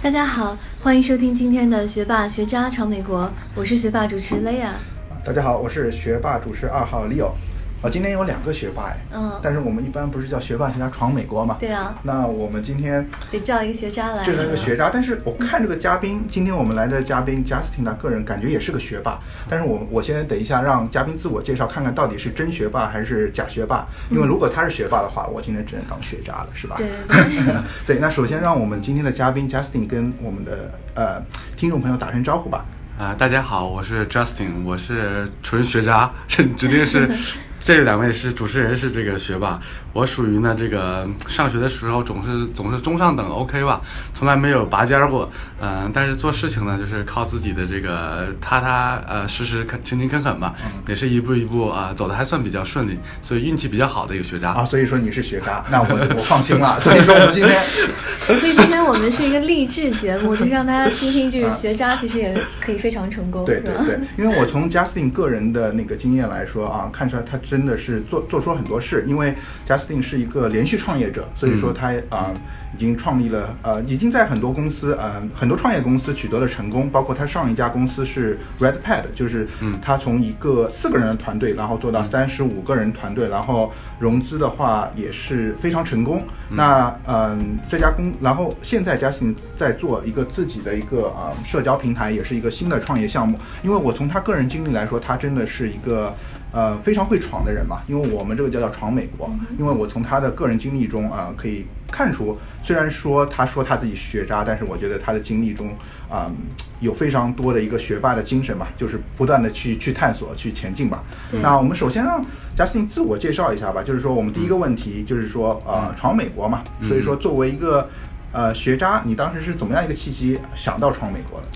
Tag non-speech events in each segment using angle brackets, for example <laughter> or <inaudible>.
大家好，欢迎收听今天的学霸学渣闯美国，我是学霸主持 Lea。大家好，我是学霸主持二号 Leo。啊，今天有两个学霸哎，嗯但是我们一般不是叫学霸学渣闯美国嘛？对啊，那我们今天得叫一个学渣来。这是一个学渣，但是我看这个嘉宾，今天我们来的嘉宾 Justin 他个人感觉也是个学霸，但是我我先等一下让嘉宾自我介绍，看看到底是真学霸还是假学霸。因为如果他是学霸的话，我今天只能当学渣了，是吧？对对对 <laughs> 对，那首先让我们今天的嘉宾 Justin 跟我们的呃听众朋友打声招呼吧。啊、大家好，我是 Justin，我是纯学渣，这指定是这两位是主持人是这个学霸，我属于呢这个上学的时候总是总是中上等 OK 吧，从来没有拔尖儿过，嗯、但是做事情呢就是靠自己的这个踏踏呃实实恳勤勤恳恳吧，也是一步一步啊、走的还算比较顺利，所以运气比较好的一个学渣。啊，所以说你是学渣，那我我放心了。<laughs> 所以说我们今天 <laughs> 所以今天我们是一个励志节目，就是让大家听听，就是学渣其实也可以非常成功，对对对，因为我从 Justin 个人的那个经验来说啊，看出来他真的是做做出了很多事。因为 Justin 是一个连续创业者，所以说他啊、已经创立了呃，已经在很多公司呃很多创业公司取得了成功，包括他上一家公司是 Redpad，就是他从一个四个人的团队，然后做到三十五个人团队，然后融资的话也是非常成功。那嗯、这家公，然后现在 Justin 在做一个自己的一个啊、社交平台，也是一个新的创业项目。因为我从他个人经历来说，他真的是一个呃非常会闯的人嘛。因为我们这个叫叫闯美国，因为我从他的个人经历中啊、可以看出，虽然说他说他自己学渣，但是我觉得他的经历中啊、有非常多的一个学霸的精神吧，就是不断的去去探索、去前进吧。那我们首先让 Justin 自我介绍一下吧，就是说我们第一个问题就是说呃闯美国嘛，所以说作为一个呃学渣，你当时是怎么样一个契机想到闯美国的？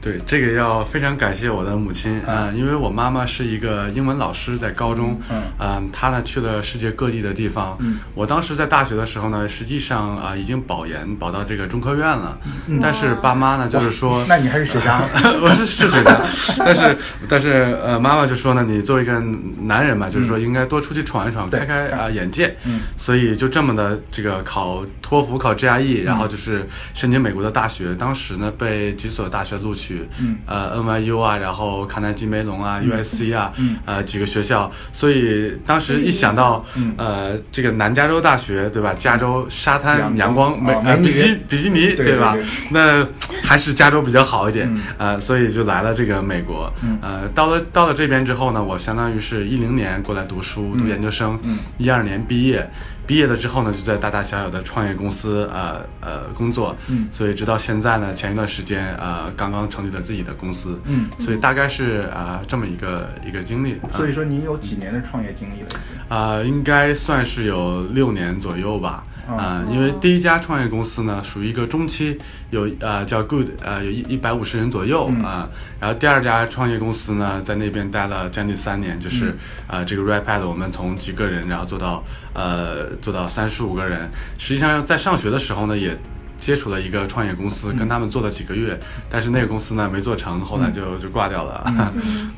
对，这个要非常感谢我的母亲啊、呃因为我妈妈是一个英文老师，在高中，嗯。嗯、她呢去了世界各地的地方。嗯。我当时在大学的时候呢，实际上啊、已经保研保到这个中科院了，嗯。但是爸妈呢就是说，那你还是学渣 <laughs> 我是是学渣，但是但是呃，妈妈就说呢，你作为一个男人嘛，就是说应该多出去闯一闯，对开开啊、眼界。嗯。所以就这么的这个考托福、考 GRE，然后就是申请美国的大学。当时呢被几所大学录取，嗯呃 NYU 啊，然后卡耐基梅隆啊、USC 啊，嗯呃几个学校。所以当时一想到嗯呃这个南加州大学对吧？加州沙滩阳阳光美哦呃比基比基尼对吧？那还是加州比较好一点，嗯呃，所以就来了这个美国。嗯呃，到了到了这边之后呢，我相当于是一零年过来读书，读研究生，嗯一二年毕业。毕业了之后呢，就在大大小小的创业公司呃呃工作，嗯。所以直到现在呢，前一段时间呃刚刚成立了自己的公司，嗯所以大概是啊、呃这么一个一个经历，所以说你有几年的创业经历了已经？啊、应该算是有六年左右吧。哦啊、因为第一家创业公司呢，属于一个中期，有呃叫 Good，呃有一一百五十人左右啊、嗯然后第二家创业公司呢，在那边待了将近三年，就是、嗯。呃这个 Rapad 我们从几个人，然后做到呃做到三十五个人。实际上在上学的时候呢，也接触了一个创业公司，跟他们做了几个月，但是那个公司呢没做成，后来就就挂掉了。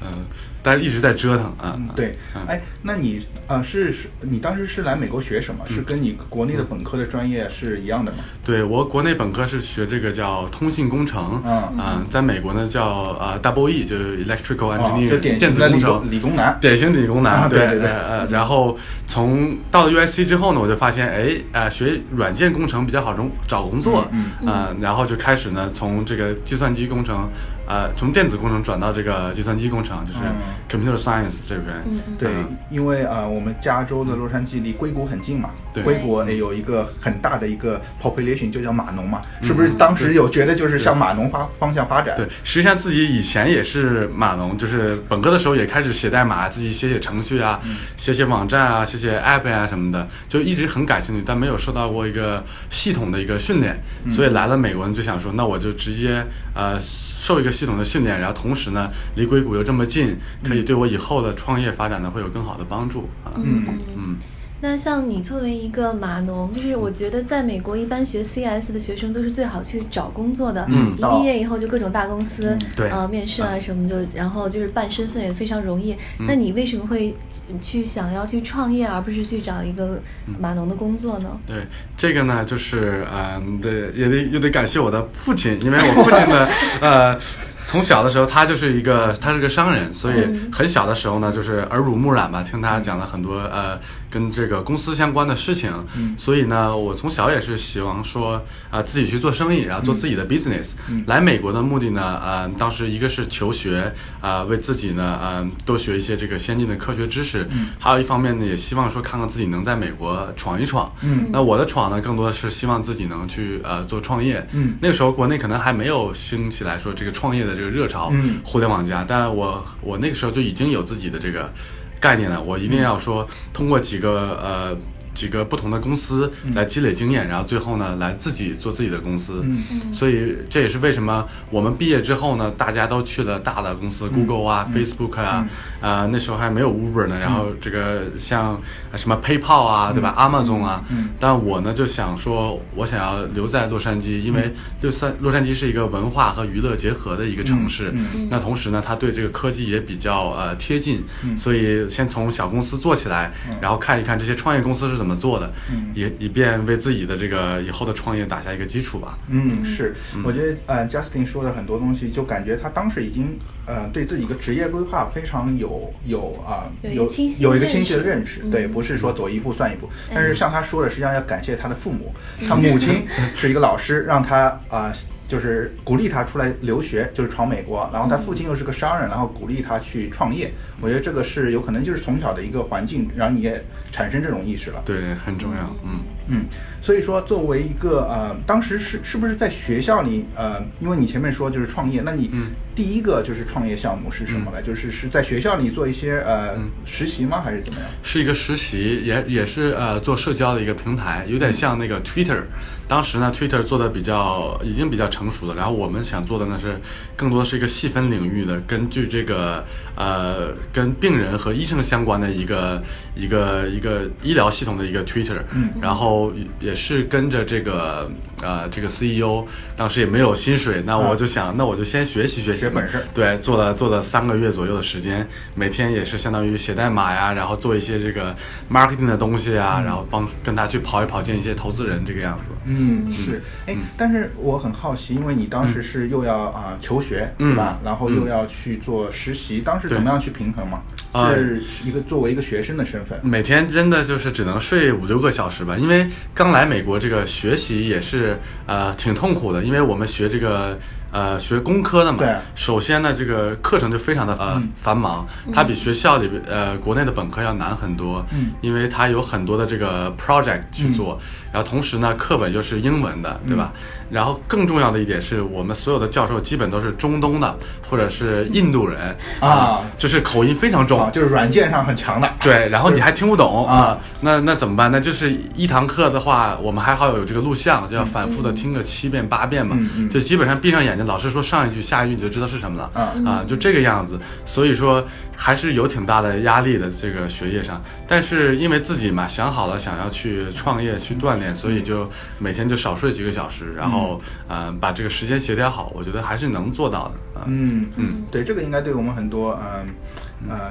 嗯，<laughs> 但是一直在折腾啊。嗯，对，哎，那你呃是是，你当时是来美国学什么？是跟你国内的本科的专业是一样的吗？对我国内本科是学这个叫通信工程，嗯啊在美国呢叫呃 Double E，就是 Electrical 哦 Engineering，、就电子工程，理工男。典型理工男，啊对对对呃呃，然后从到了 USC 之后呢，我就发现，哎，呃，学软件工程比较好中找工作，嗯呃，然后就开始呢，从这个计算机工程，呃，从电子工程转到这个计算机工程，就是嗯。Computer Science 这边，对嗯，因为啊、呃我们加州的洛杉矶离硅谷很近嘛，对。硅谷也有一个很大的一个 population，就叫码农嘛，嗯是不是？当时有觉得就是向码农发方向发展？对，实际上自己以前也是码农，就是本科的时候也开始写代码，自己写写程序啊，写写网站啊，写写 app 啊什么的，就一直很感兴趣，但没有受到过一个系统的一个训练，所以来了美国呢，就想说，那我就直接呃受一个系统的训练，然后同时呢，离硅谷又这么近，可以对我以后的创业发展呢会有更好的帮助啊。嗯。嗯那像你作为一个码农，就是我觉得在美国一般学 CS 的学生都是最好去找工作的。嗯一毕业以后就各种大公司，对呃，面试啊什么就，然后就是办身份也非常容易。那你为什么会去想要去创业，而不是去找一个码农的工作呢？对，这个呢，就是嗯，对，也得也得感谢我的父亲，因为我父亲呢，<laughs> 呃，从小的时候他就是一个他是个商人，所以很小的时候呢，就是耳濡目染吧，听他讲了很多呃跟这个公司相关的事情，所以呢，我从小也是希望说啊、自己去做生意，然后做自己的 business。来美国的目的呢，呃，当时一个是求学，啊、为自己呢，嗯、多学一些这个先进的科学知识，还有一方面呢，也希望说看看自己能在美国闯一闯。嗯。那我的闯呢，更多的是希望自己能去呃做创业。嗯。那个时候国内可能还没有兴起来说这个创业的这个热潮，嗯。互联网加，但我我那个时候就已经有自己的这个概念呢，我一定要说通过几个呃。几个不同的公司来积累经验，然后最后呢，来自己做自己的公司。嗯。所以这也是为什么我们毕业之后呢，大家都去了大的公司、g o o g l e 啊、Facebook 啊，啊、那时候还没有 Uber 呢。然后这个像呃什么 PayPal 啊，对吧？Amazon 啊。嗯。但我呢就想说，我想要留在洛杉矶，因为洛杉洛杉矶是一个文化和娱乐结合的一个城市。嗯。嗯那同时呢，它对这个科技也比较呃贴近，所以先从小公司做起来，然后看一看这些创业公司是怎么做的，嗯。也以便为自己的这个以后的创业打下一个基础吧。嗯，是，我觉得呃，Justin 说的很多东西，就感觉他当时已经呃对自己一个职业规划非常有有啊、有有清晰的有一个清晰的认识，嗯。对，不是说走一步算一步。但是像他说的，实际上要感谢他的父母，嗯。他母亲是一个老师，让他啊。就是鼓励他出来留学，就是闯美国，然后他父亲又是个商人，然后鼓励他去创业。我觉得这个是有可能就是从小的一个环境，让你也产生这种意识了。对，很重要。嗯。嗯，所以说作为一个呃，当时是是不是在学校里呃，因为你前面说就是创业，那你嗯第一个就是创业项目是什么呢？就是是在学校里做一些呃、嗯实习吗？还是怎么样？是一个实习，也也是呃做社交的一个平台，有点像那个 Twitter。当时呢，Twitter 做的比较已经比较成熟了，然后我们想做的呢是更多的是一个细分领域的，根据这个呃跟病人和医生相关的一个一个一个医疗系统的一个 Twitter。嗯然后也是跟着这个呃这个 CEO，当时也没有薪水，那我就想，那我就先学习学习学本事对，做了做了三个月左右的时间，每天也是相当于写代码呀，然后做一些这个 marketing 的东西啊，然后帮跟他去跑一跑，见一些投资人这个样子。嗯，是，哎，但是我很好奇，因为你当时是又要啊、求学，嗯对吧？然后又要去做实习，当时怎么样去平衡嘛？啊是一个作为一个学生的身份，每天真的就是只能睡五六个小时吧，因为刚来美国，这个学习也是呃挺痛苦的，因为我们学这个呃学工科的嘛对，首先呢这个课程就非常的呃、嗯。繁忙，它比学校里边呃国内的本科要难很多，嗯。因为它有很多的这个 project 去做，然后同时呢课本又是英文的，对吧？然后更重要的一点是我们所有的教授基本都是中东的或者是印度人啊。就是口音非常重，啊，就是软件上很强的，对，然后你还听不懂。啊。那那怎么办？那就是一堂课的话，我们还好有这个录像，就要反复的听个七遍八遍嘛，就基本上闭上眼睛，老师说上一句下一句你就知道是什么了，嗯啊，就这个样子。所以说还是有挺大的压力的这个学业上，但是因为自己嘛想好了想要去创业去锻炼，所以就每天就少睡几个小时，然后呃把这个时间协调好，我觉得还是能做到的啊。嗯嗯，对，这个应该对我们很多嗯呃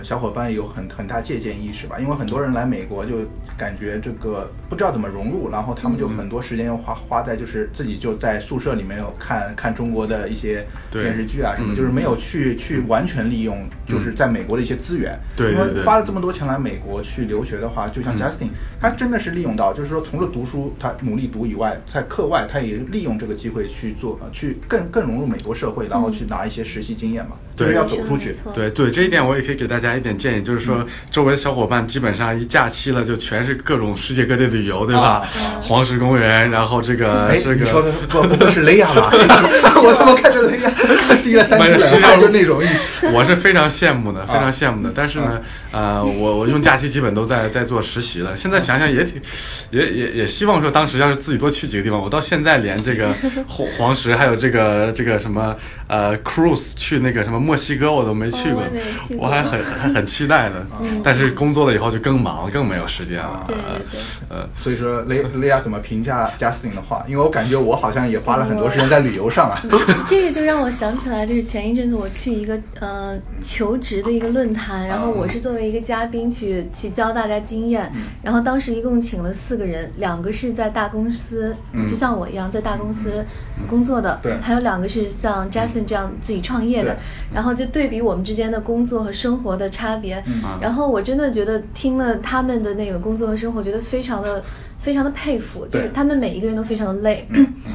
小伙伴有很很大借鉴意识吧，因为很多人来美国就感觉这个不知道怎么融入，然后他们就很多时间要花花在就是自己就在宿舍里面有看看中国的一些电视剧啊什么，嗯。就是没有去去完全利用就是在美国的一些资源，因对对对为花了这么多钱来美国去留学的话，就像嗯。Justin，、他真的是利用到，就是说除了读书他努力读以外，在课外他也利用这个机会去做，呃去更更融入美国社会，然后去拿一些实习经验嘛，就是对要走出去对对，这一点我也可以给大家一点建议，就是说周围的小伙伴基本上一假期了就全是各种世界各地旅游，对吧？啊黄石公园，然后这个哎，这你说的个。不不会是雷亚吧？<laughs> 我怎么看着雷亚滴了三没有滴冷汗，实际上就那种意思。我是非常羡慕的，非啊常羡慕的。但是呢，呃，我我用假期基本都在在做实习了。现在想想也挺，也也也希望说当时要是自己多去几个地方。我到现在连这个黄黄石还有这个这个什么呃 cruise 去那个什么墨西哥我都没去过，哦我去过我还很还很期待的。但是工作了以后就更忙了，更没有时间了。对对对。呃，所以说雷雷亚怎么评价 Justin 的话？因为我感觉我好像也花了很多时间在旅游上啊。<laughs> 这个就让我想起来，就是前一阵子我去一个呃求职的一个论坛，然后我是作为一个嘉宾去去教大家经验，然后当时一共请了四个人，两个是在大公司，就像我一样在大公司工作的，对还有两个是像 Justin 这样自己创业的，然后就对比我们之间的工作和生活的差别，嗯。然后我真的觉得听了他们的那个工作和生活，觉得非常的非常的佩服，就是他们每一个人都非常的累，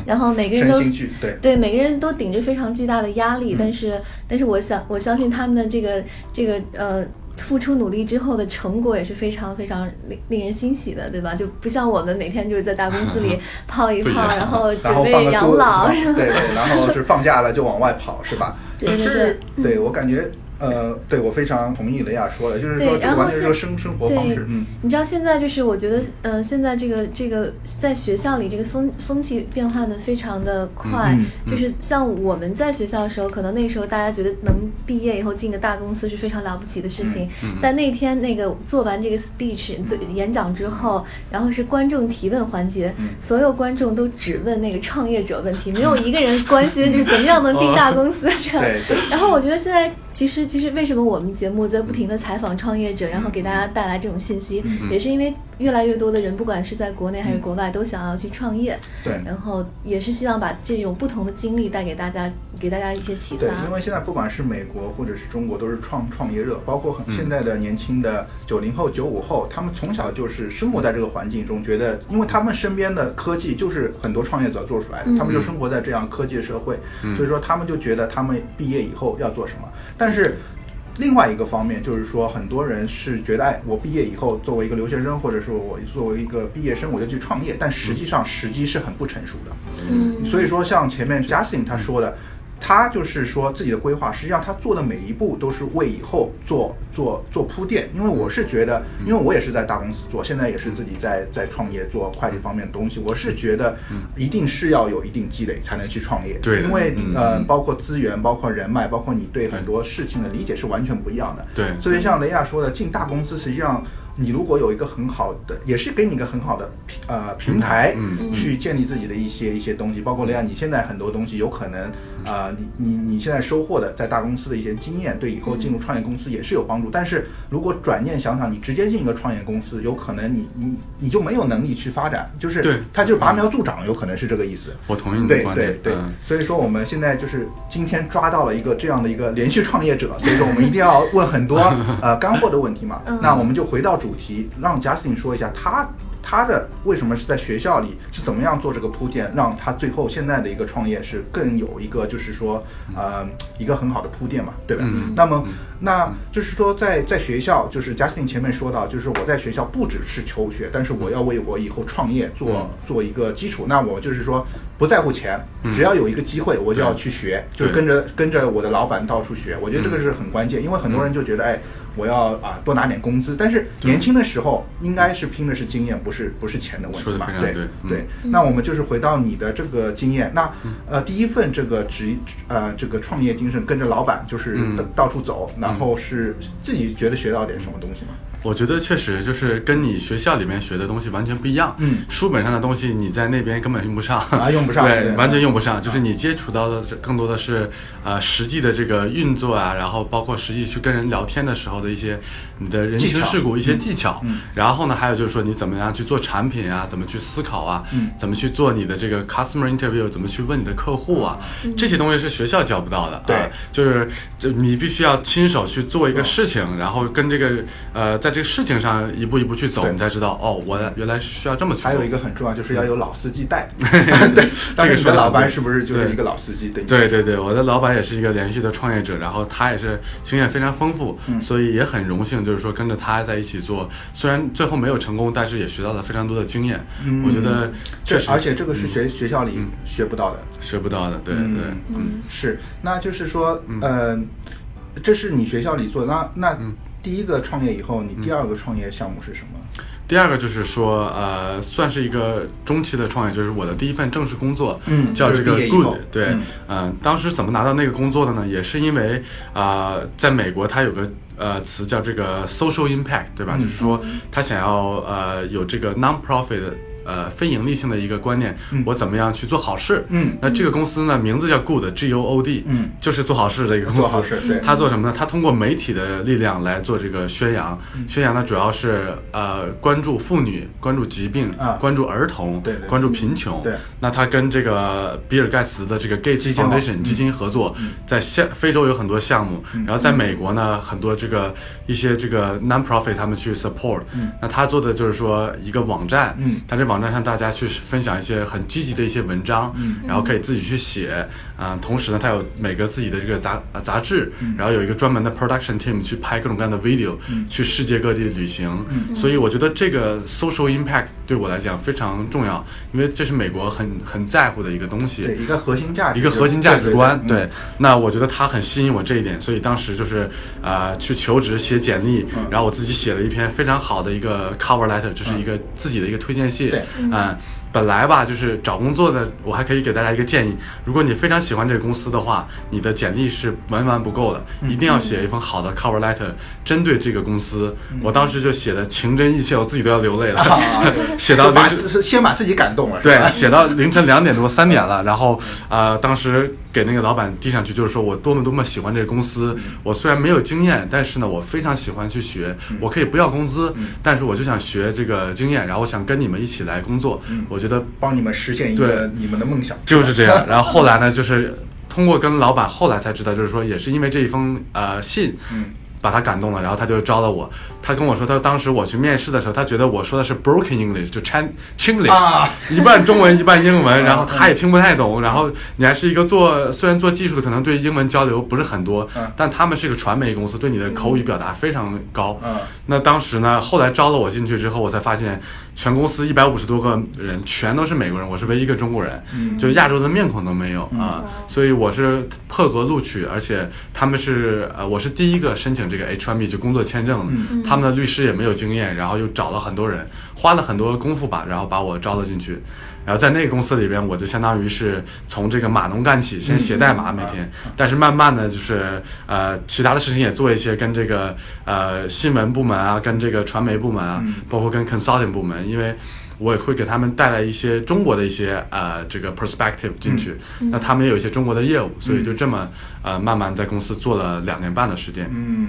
然后每个人都对。对，每个人都顶着非常巨大的压力，但是，但是我想，我相信他们的这个这个呃。付出努力之后的成果也是非常非常令令人欣喜的，对吧？就不像我们每天就是在大公司里 <laughs> 泡一泡，然后准备养老，对是吧？对，然后是放假了就往外跑，是吧？<laughs> 对对是对对我感觉。呃，对我非常同意雷亚说的，就是说对，然后这完全是个生生活方对式，嗯，你知道现在就是我觉得，呃，现在这个这个在学校里这个风风气变化的非常的快，嗯就是像我们在学校的时候，可能那时候大家觉得能毕业以后进个大公司是非常了不起的事情，嗯。但那天那个做完这个 speech 做演讲之后，然后是观众提问环节，嗯。所有观众都只问那个创业者问题，没有一个人关心就是怎么样能进大公司 <laughs> 这样。然后我觉得现在其实其实为什么我们节目在不停的采访创业者，然后给大家带来这种信息，嗯。也是因为越来越多的人，不管是在国内还是国外，都想要去创业，对然后也是希望把这种不同的经历带给大家，给大家一些启对，发。因为现在不管是美国或者是中国，都是创创业热，包括很嗯现在的年轻的九零后、九五后，他们从小就是生活在这个环境中，觉得，因为他们身边的科技就是很多创业者做出来的，嗯他们就生活在这样科技的社会，所以说他们就觉得他们毕业以后要做什么，但是。另外一个方面就是说，很多人是觉得，哎，我毕业以后作为一个留学生，或者说我作为一个毕业生，我就去创业，但实际上时机是很不成熟的。嗯，所以说，像前面 Justin 他说的，他就是说自己的规划，实际上他做的每一步都是为以后做做做铺垫。因为我是觉得，因为我也是在大公司做，现在也是自己在在创业做会计方面的东西，我是觉得一定是要有一定积累才能去创业。对因为嗯呃，嗯包括资源，包括人脉，包括你对很多事情的理解是完全不一样的。对所以像雷亚说的，进大公司实际上。你如果有一个很好的，也是给你一个很好的平呃平台，嗯去建立自己的一些一些东西，包括雷亚，你现在很多东西有可能，呃，你你你现在收获的在大公司的一些经验，对以后进入创业公司也是有帮助。但是如果转念想想，你直接进一个创业公司，有可能你你你就没有能力去发展，就是对它就是拔苗助长，有可能是这个意思。我同意你的对观点。对对对，所以说我们现在就是今天抓到了一个这样的一个连续创业者，所以说我们一定要问很多呃干货的问题嘛嗯。那我们就回到主题，让 Justin 说一下他他的为什么是在学校里是怎么样做这个铺垫，让他最后现在的一个创业是更有一个就是说呃一个很好的铺垫嘛，对吧？嗯那么那就是说在在学校，就是 Justin 前面说到，就是我在学校不只是求学，但是我要为我以后创业做、嗯。做一个基础。那我就是说不在乎钱，只要有一个机会，我就要去学，就是跟着跟着我的老板到处学。我觉得这个是很关键，因为很多人就觉得，哎，我要啊多拿点工资，但是年轻的时候应该是拼的是经验，不是不是钱的问题嘛？对对嗯。对。那我们就是回到你的这个经验，那呃第一份这个职呃这个创业精神，跟着老板就是嗯。到到处走，然后是自己觉得学到点什么东西吗？我觉得确实就是跟你学校里面学的东西完全不一样。嗯书本上的东西你在那边根本用不上啊用不上 <laughs> 对，对完全用不上。就是你接触到的更多的是呃实际的这个运作啊，然后包括实际去跟人聊天的时候的一些你的人情世故、一些技巧。嗯然后呢，还有就是说你怎么样去做产品啊，怎么去思考啊，嗯怎么去做你的这个 customer interview，怎么去问你的客户啊，这些东西是学校教不到的。对啊就是就你必须要亲手去做一个事情，然后跟这个呃，在这个事情上一步一步去走，你才知道哦，我原来是需要这么去做。还有一个很重要，就是要有老司机带。<laughs> 对，这个你说老板是不是就是一个老司机？对对对对，我的老板也是一个连续的创业者，然后他也是经验非常丰富，嗯所以也很荣幸，就是说跟着他在一起做，虽然最后没有成功，但是也学到了非常多的经验。嗯。我觉得确实，而且这个是学学校里嗯。学不到的。学不到的，对对，嗯。是，那就是说，呃，这是你学校里做的，那那第一个创业以后，你第二个创业项目是什么？第二个就是说，呃，算是一个中期的创业，就是我的第一份正式工作，嗯叫这个 Good，对，嗯。嗯、当时怎么拿到那个工作的呢？也是因为啊、在美国它有个呃词叫这个 social impact，对吧？嗯就是说他想要呃有这个 non-profit 的呃非盈利性的一个观念，嗯。我怎么样去做好事？嗯。那这个公司呢，名字叫 Good，G O O D，嗯。就是做好事的一个公司。做好事对。他做什么呢？他通过媒体的力量来做这个宣扬，嗯。宣扬呢主要是呃关注妇女、关注疾病、啊。关注儿童、对对。关注贫穷。对。那他跟这个比尔盖茨的这个 Gates Foundation 嗯。基金合作，在现非洲有很多项目，然后在美国呢很多这个一些这个 non-profit 他们去 support。那他做的就是说一个网站，嗯。他这网站上大家去分享一些很积极的一些文章，然后可以自己去写，啊、同时呢，它有每个自己的这个杂呃杂志，然后有一个专门的 production team 去拍各种各样的 video，、去世界各地旅行，所以我觉得这个 social impact 对我来讲非常重要，因为这是美国很很在乎的一个东西，对，一个核心价值，一个核心价值观，对对对。那我觉得它很吸引我这一点，所以当时就是呃去求职写简历，嗯然后我自己写了一篇非常好的一个 cover letter，就是一个自己的一个推荐信。对嗯。本来吧，就是找工作的，我还可以给大家一个建议：如果你非常喜欢这个公司的话，你的简历是完完不够的，嗯。一定要写一封好的 cover letter，针对这个公司。我当时就写的情真意切，我自己都要流泪了，啊。<laughs> 写到把凌晨是先把自己感动了，对，写到凌晨两点多、三点了，然后呃，当时给那个老板递上去，就是说我多么多么喜欢这个公司。我虽然没有经验，但是呢，我非常喜欢去学。我可以不要工资，但是我就想学这个经验，然后我想跟你们一起来工作。我觉得帮你们实现一个你们的梦想，就是这样。<laughs> 然后后来呢，就是通过跟老板后来才知道，就是说也是因为这一封呃信，嗯把他感动了，然后他就招了我。他跟我说，他当时我去面试的时候，他觉得我说的是 broken English，就 Chin Chinglish，、啊。一半中文一半英文，嗯然后他也听不太懂。然后你还是一个做虽然做技术的，可能对英文交流不是很多，嗯。但他们是一个传媒公司，对你的口语表达非常高。嗯。那当时呢，后来招了我进去之后，我才发现全公司一百五十多个人全都是美国人，我是唯一一个中国人，嗯。就亚洲的面孔都没有啊、所以我是破格录取，而且他们是呃，我是第一个申请这个 H1B 就工作签证的，嗯他们的律师也没有经验，然后又找了很多人，花了很多功夫吧，然后把我招了进去。然后在那个公司里边，我就相当于是从这个码农干起，先写代码每天，但是慢慢的就是呃其他的事情也做一些，跟这个呃新闻部门啊，跟这个传媒部门啊，包括跟 consulting 部门，因为我也会给他们带来一些中国的一些呃这个 perspective 进去，那他们也有一些中国的业务，所以就这么呃慢慢在公司做了两年半的时间。嗯，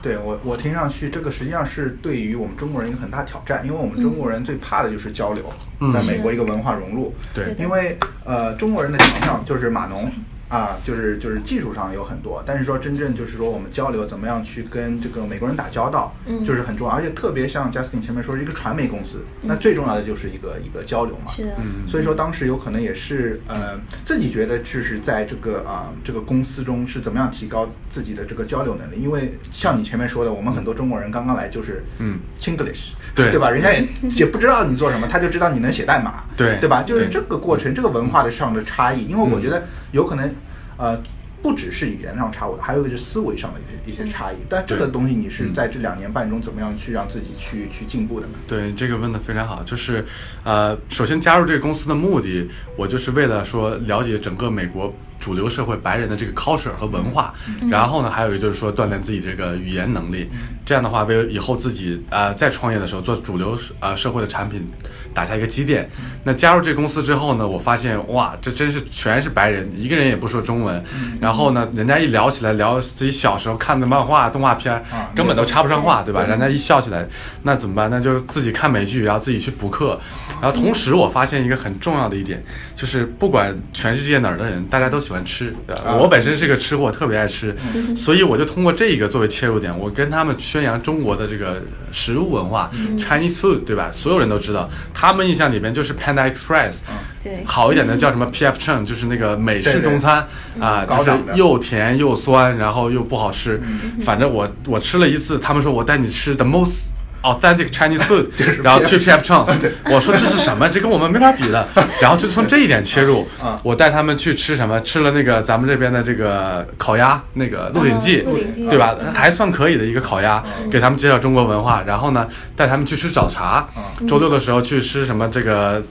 对我我听上去这个实际上是对于我们中国人一个很大挑战，因为我们中国人最怕的就是交流，嗯。在美国一个文化融入，对。因为呃中国人的强项就是码农。啊，就是就是技术上有很多，但是说真正就是说我们交流怎么样去跟这个美国人打交道，嗯。就是很重要，而且特别像 Justin 前面说是一个传媒公司，那最重要的就是一个一个交流嘛。是的，嗯。所以说当时有可能也是呃自己觉得就是在这个啊、这个公司中是怎么样提高自己的这个交流能力，因为像你前面说的，我们很多中国人刚刚来就是嗯。Chinglish，对。对吧？人家也 <laughs> 也不知道你做什么，他就知道你能写代码，对对吧？就是这个过程，这个文化的上的差异，因为我觉得有可能呃。不只是语言上差我，还有一个是思维上的一些一些差异。但这个东西你是嗯在这两年半中怎么样去让自己去去进步的呢？对，这个问的非常好，就是，呃，首先加入这个公司的目的，我就是为了说了解整个美国主流社会白人的这个 culture 和文化，然后呢，还有一个就是说锻炼自己这个语言能力，这样的话为以后自己呃再创业的时候做主流呃社会的产品打下一个基点。那加入这个公司之后呢，我发现哇，这真是全是白人，一个人也不说中文，然后呢，人家一聊起来聊自己小时候看的漫画、动画片啊，根本都插不上话，对吧？人家一笑起来，那怎么办？那就自己看美剧，然后自己去补课。然后同时，我发现一个很重要的一点，就是不管全世界哪儿的人，大家都喜欢吃。对吧啊我本身是个吃货，特别爱吃，所以我就通过这个作为切入点，我跟他们宣扬中国的这个食物文化、Chinese food，对吧？所有人都知道，他们印象里边就是 Panda Express。对，好一点的叫什么 P.F. Chang，就是那个美式中餐啊，就是又甜又酸，然后又不好吃。反正我我吃了一次，他们说我带你吃 the most authentic Chinese food，<laughs> 然后去 PF Chang's，我说这是什么？这跟我们没法比的。<laughs> 然后就从这一点切入，我带他们去吃什么？吃了那个咱们这边的这个烤鸭，那个鹿鼎记，对吧？还算可以的一个烤鸭，给他们介绍中国文化。然后呢，带他们去吃早茶，周六的时候去吃什么这个。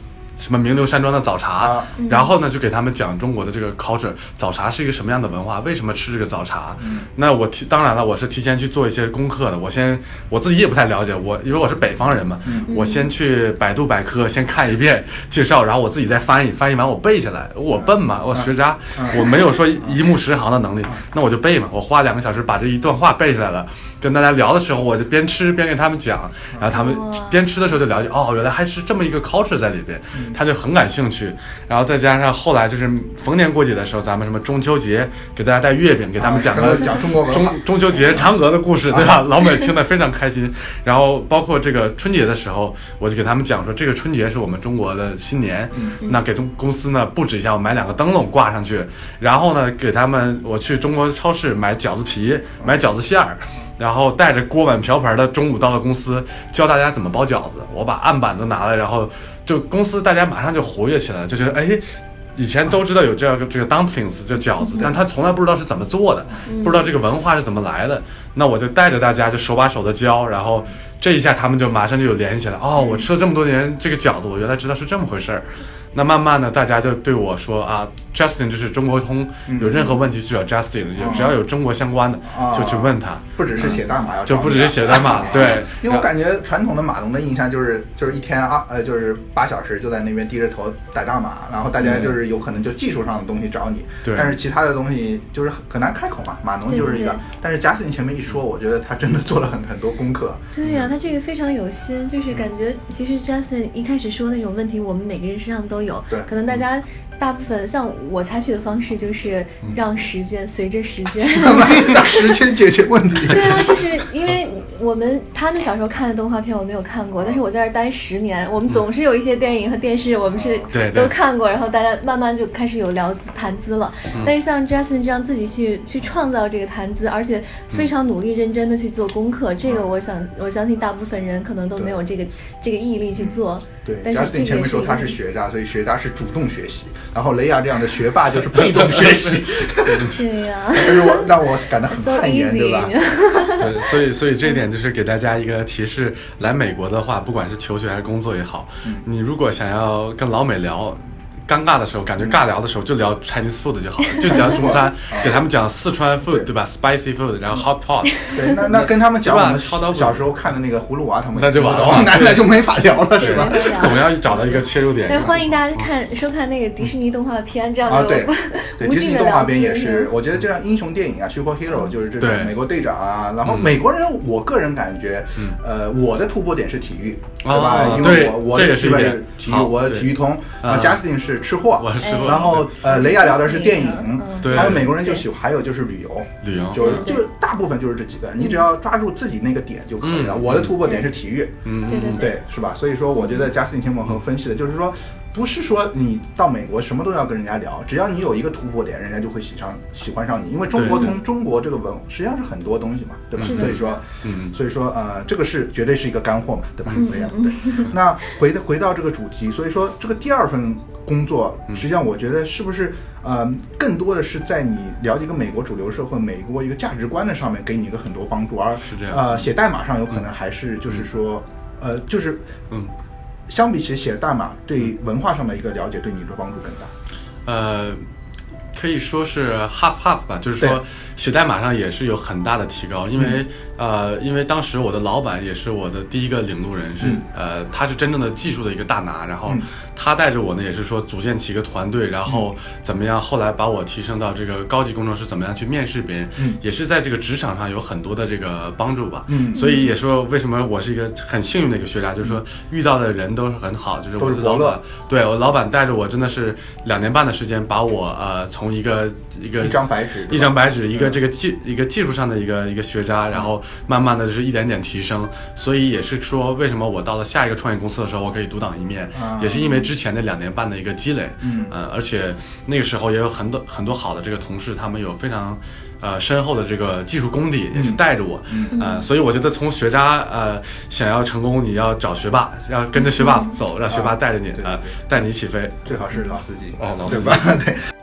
什么名流山庄的早茶，然后呢，就给他们讲中国的这个 culture，早茶是一个什么样的文化，为什么吃这个早茶？那我提，当然了，我是提前去做一些功课的。我先我自己也不太了解，我因为我是北方人嘛，我先去百度百科先看一遍介绍，然后我自己再翻译，翻译完我背下来。我笨嘛，我学渣，我没有说一目十行的能力，那我就背嘛。我花两个小时把这一段话背下来了。跟大家聊的时候，我就边吃边给他们讲，然后他们边吃的时候就了解，哦，原来还是这么一个 culture 在里边，他就很感兴趣。然后再加上后来就是逢年过节的时候，咱们什么中秋节给大家带月饼，给他们讲个讲中国中中秋节嫦娥的故事，对吧？<laughs> 老美听得非常开心。然后包括这个春节的时候，我就给他们讲说，这个春节是我们中国的新年，那给中公司呢布置一下，我买两个灯笼挂上去，然后呢给他们我去中国超市买饺子皮，买饺子馅儿。然后带着锅碗瓢盆的中午到了公司，教大家怎么包饺子。我把案板都拿来，然后就公司大家马上就活跃起来了，就觉得哎，以前都知道有这样个这个 dumplings 就饺子，但他从来不知道是怎么做的，不知道这个文化是怎么来的。那我就带着大家就手把手的教，然后这一下他们就马上就有联系起来。哦，我吃了这么多年这个饺子，我原来知道是这么回事儿。那慢慢的，大家就对我说啊，Justin 就是中国通，有任何问题去找 Justin，只要有中国相关的就去问他。不只是写代码要就不只是写代码，<laughs> 对。因为我感觉传统的码农的印象就是就是一天二呃就是八小时就在那边低着头打代码，然后大家就是有可能就技术上的东西找你，对。但是其他的东西就是很难开口嘛，码农就是一个。但是 Justin 前面一说，我觉得他真的做了很很多功课。对呀，他这个非常有心，就是感觉其实 Justin 一开始说那种问题，我们每个人身上都有，对，可能大家。大部分像我采取的方式就是让时间随着时间，<laughs> 让 <laughs> 时间解决问题。对啊，就是因为我们他们小时候看的动画片我没有看过，但是我在这待十年，我们总是有一些电影和电视我们是都看过，然后大家慢慢就开始有聊资谈资了。但是像 Justin 这样自己去去创造这个谈资，而且非常努力认真的去做功课，这个我想我相信大部分人可能都没有这个这个毅力去做。对，Justin 前面说他是学渣，所以学渣是主动学习。然后雷亚这样的学霸就是被动学习，对呀，就是我让我感到很汗颜，对吧？<laughs> <laughs> 对，所以所以这一点就是给大家一个提示：来美国的话，不管是求学还是工作也好，你如果想要跟老美聊。尴尬的时候，感觉尬聊的时候就聊 Chinese food 就好了，<laughs> 就聊中餐，给他们讲四川 food 对。吧？Spicy food，然后 hot pot。对，那那跟他们讲我们小时候看的那个葫芦娃，他们那就完了，<laughs> 那那就没法聊了，是吧？总要找到一个切入点。但是欢迎大家看收看那个迪士尼动画片，这样啊对，对迪士尼动画片也是，我觉得这样英雄电影啊，superhero 就是这种美国队长啊，然后美国人，我个人感觉，呃，我的突破点是体育，对吧？因为我我这是体育，我体育通，啊，Justin 是吃货，我是吃货，然后呃，雷亚聊的是电影，对，还有美国人就喜欢，还有就是旅游，旅游，就就大部分就是这几个，你只要抓住自己那个点就可以了。我的突破点是体育，嗯，对对对，是吧？所以说，我觉得 Justin 天幕和分析的就是说。不是说你到美国什么都要跟人家聊，只要你有一个突破点，人家就会喜上喜欢上你。因为中国通中国这个文实际上是很多东西嘛，对吧？所以说，嗯，所以说呃，这个是绝对是一个干货嘛，对吧？对呀，对。那回回到这个主题，所以说这个第二份工作，实际上我觉得是不是呃，更多的是在你了解一个美国主流社会、美国一个价值观的上面给你一个很多帮助，而是这样。呃，写代码上有可能还是就是说，呃，就是嗯。相比起写代码，对文化上的一个了解，对你的帮助更大。呃，可以说是 half half 吧，就是说写代码上也是有很大的提高，因为。呃，因为当时我的老板也是我的第一个领路人，是呃，他是真正的技术的一个大拿，然后他带着我呢，也是说组建起一个团队，然后怎么样，后来把我提升到这个高级工程师，怎么样去面试别人，也是在这个职场上有很多的这个帮助吧。嗯，所以也说为什么我是一个很幸运的一个学渣，就是说遇到的人都是很好，就是我的老板，对我老板带着我真的是两年半的时间，把我呃从一个一个一张白纸，一张白纸，一个这个技一个技术上的一个一个学渣，然后。慢慢的就是一点点提升，所以也是说，为什么我到了下一个创业公司的时候，我可以独当一面，也是因为之前那两年半的一个积累，嗯，呃，而且那个时候也有很多很多好的这个同事，他们有非常。呃深厚的这个技术功底，也是带着我，呃，所以我觉得从学渣呃想要成功，你要找学霸，要跟着学霸走，让学霸带着你，呃，带你起飞，最好是老司机，哦，老司机对吧？对。<laughs>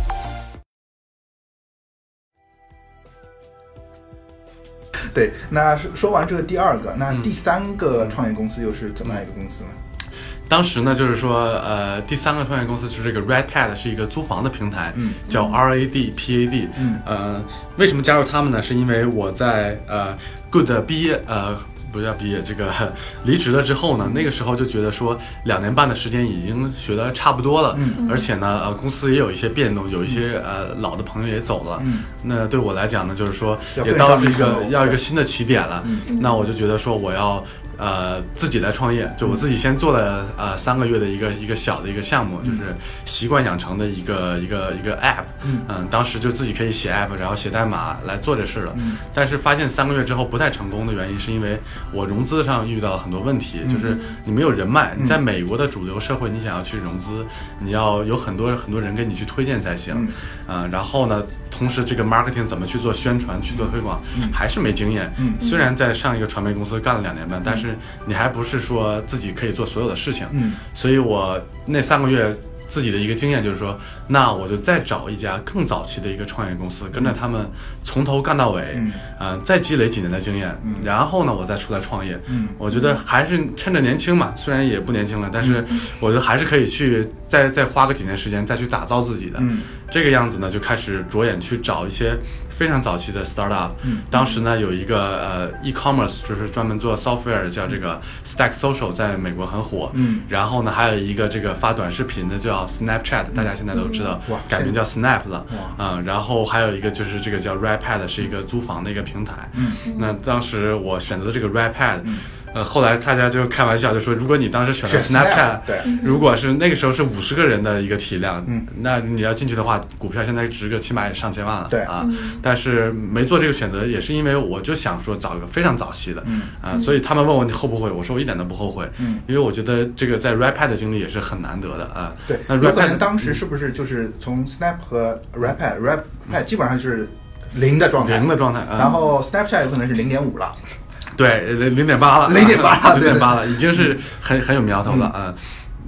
对，那说说完这个第二个，那第三个创业公司又是怎么样一个公司呢？当时呢，就是说，呃，第三个创业公司是这个 RedPad，是一个租房的平台，嗯叫 RADPAD，嗯呃，为什么加入他们呢？是因为我在呃 Good 毕业，呃，不要毕业，这个 <laughs> 离职了之后呢，那个时候就觉得说，两年半的时间已经学的差不多了，嗯。而且呢，呃，公司也有一些变动，有一些呃老的朋友也走了，嗯。那对我来讲呢，就是说也到了一个要一个新的起点了，嗯。那我就觉得说我要呃自己来创业，就我自己先做了呃三个月的一个一个小的一个项目，就是习惯养成的一个一个一个 app，嗯。当时就自己可以写 app，然后写代码来做这事了，嗯。但是发现三个月之后不太成功的原因，是因为我融资上遇到了很多问题，就是你没有人脉，你在美国的主流社会，你想要去融资，你要有很多很多人给你去推荐才行，嗯、然后呢，同时这个 marketing 怎么去做宣传、去做推广，还是没经验。嗯。虽然在上一个传媒公司干了两年半，但是你还不是说自己可以做所有的事情。嗯所以我那三个月自己的一个经验就是说，那我就再找一家更早期的一个创业公司，跟着他们从头干到尾，嗯呃再积累几年的经验，嗯然后呢，我再出来创业。嗯我觉得还是趁着年轻嘛，虽然也不年轻了，但是我觉得还是可以去再再花个几年时间再去打造自己的。嗯这个样子呢，就开始着眼去找一些非常早期的 startup。嗯当时呢，有一个呃 e-commerce，就是专门做 software，叫这个 Stack Social，在美国很火。嗯然后呢，还有一个这个发短视频的叫 Snapchat，大家现在都知道哇，改名叫 Snap 了。嗯，然后还有一个就是这个叫 RedPad，是一个租房的一个平台。嗯那当时我选择的这个 RedPad。呃，后来大家就开玩笑，就说如果你当时选了 Snapchat，对如果是那个时候是五十个人的一个体量，嗯，那你要进去的话，股票现在值个起码也上千万了，对啊，但是没做这个选择，也是因为我就想说找一个非常早期的，嗯啊，所以他们问我你后不后悔，我说我一点都不后悔，嗯因为我觉得这个在 RedPad 的经历也是很难得的啊，对，那有可能 RedPad 当时是不是就是从 Snap 和 Rapid，Rapid 基本上是零的状态，零的状态，啊然后 Snapchat 有可能是零点五了。对，零零点八了，零点八了，零点八了，<laughs> 已经是很很有苗头了，嗯。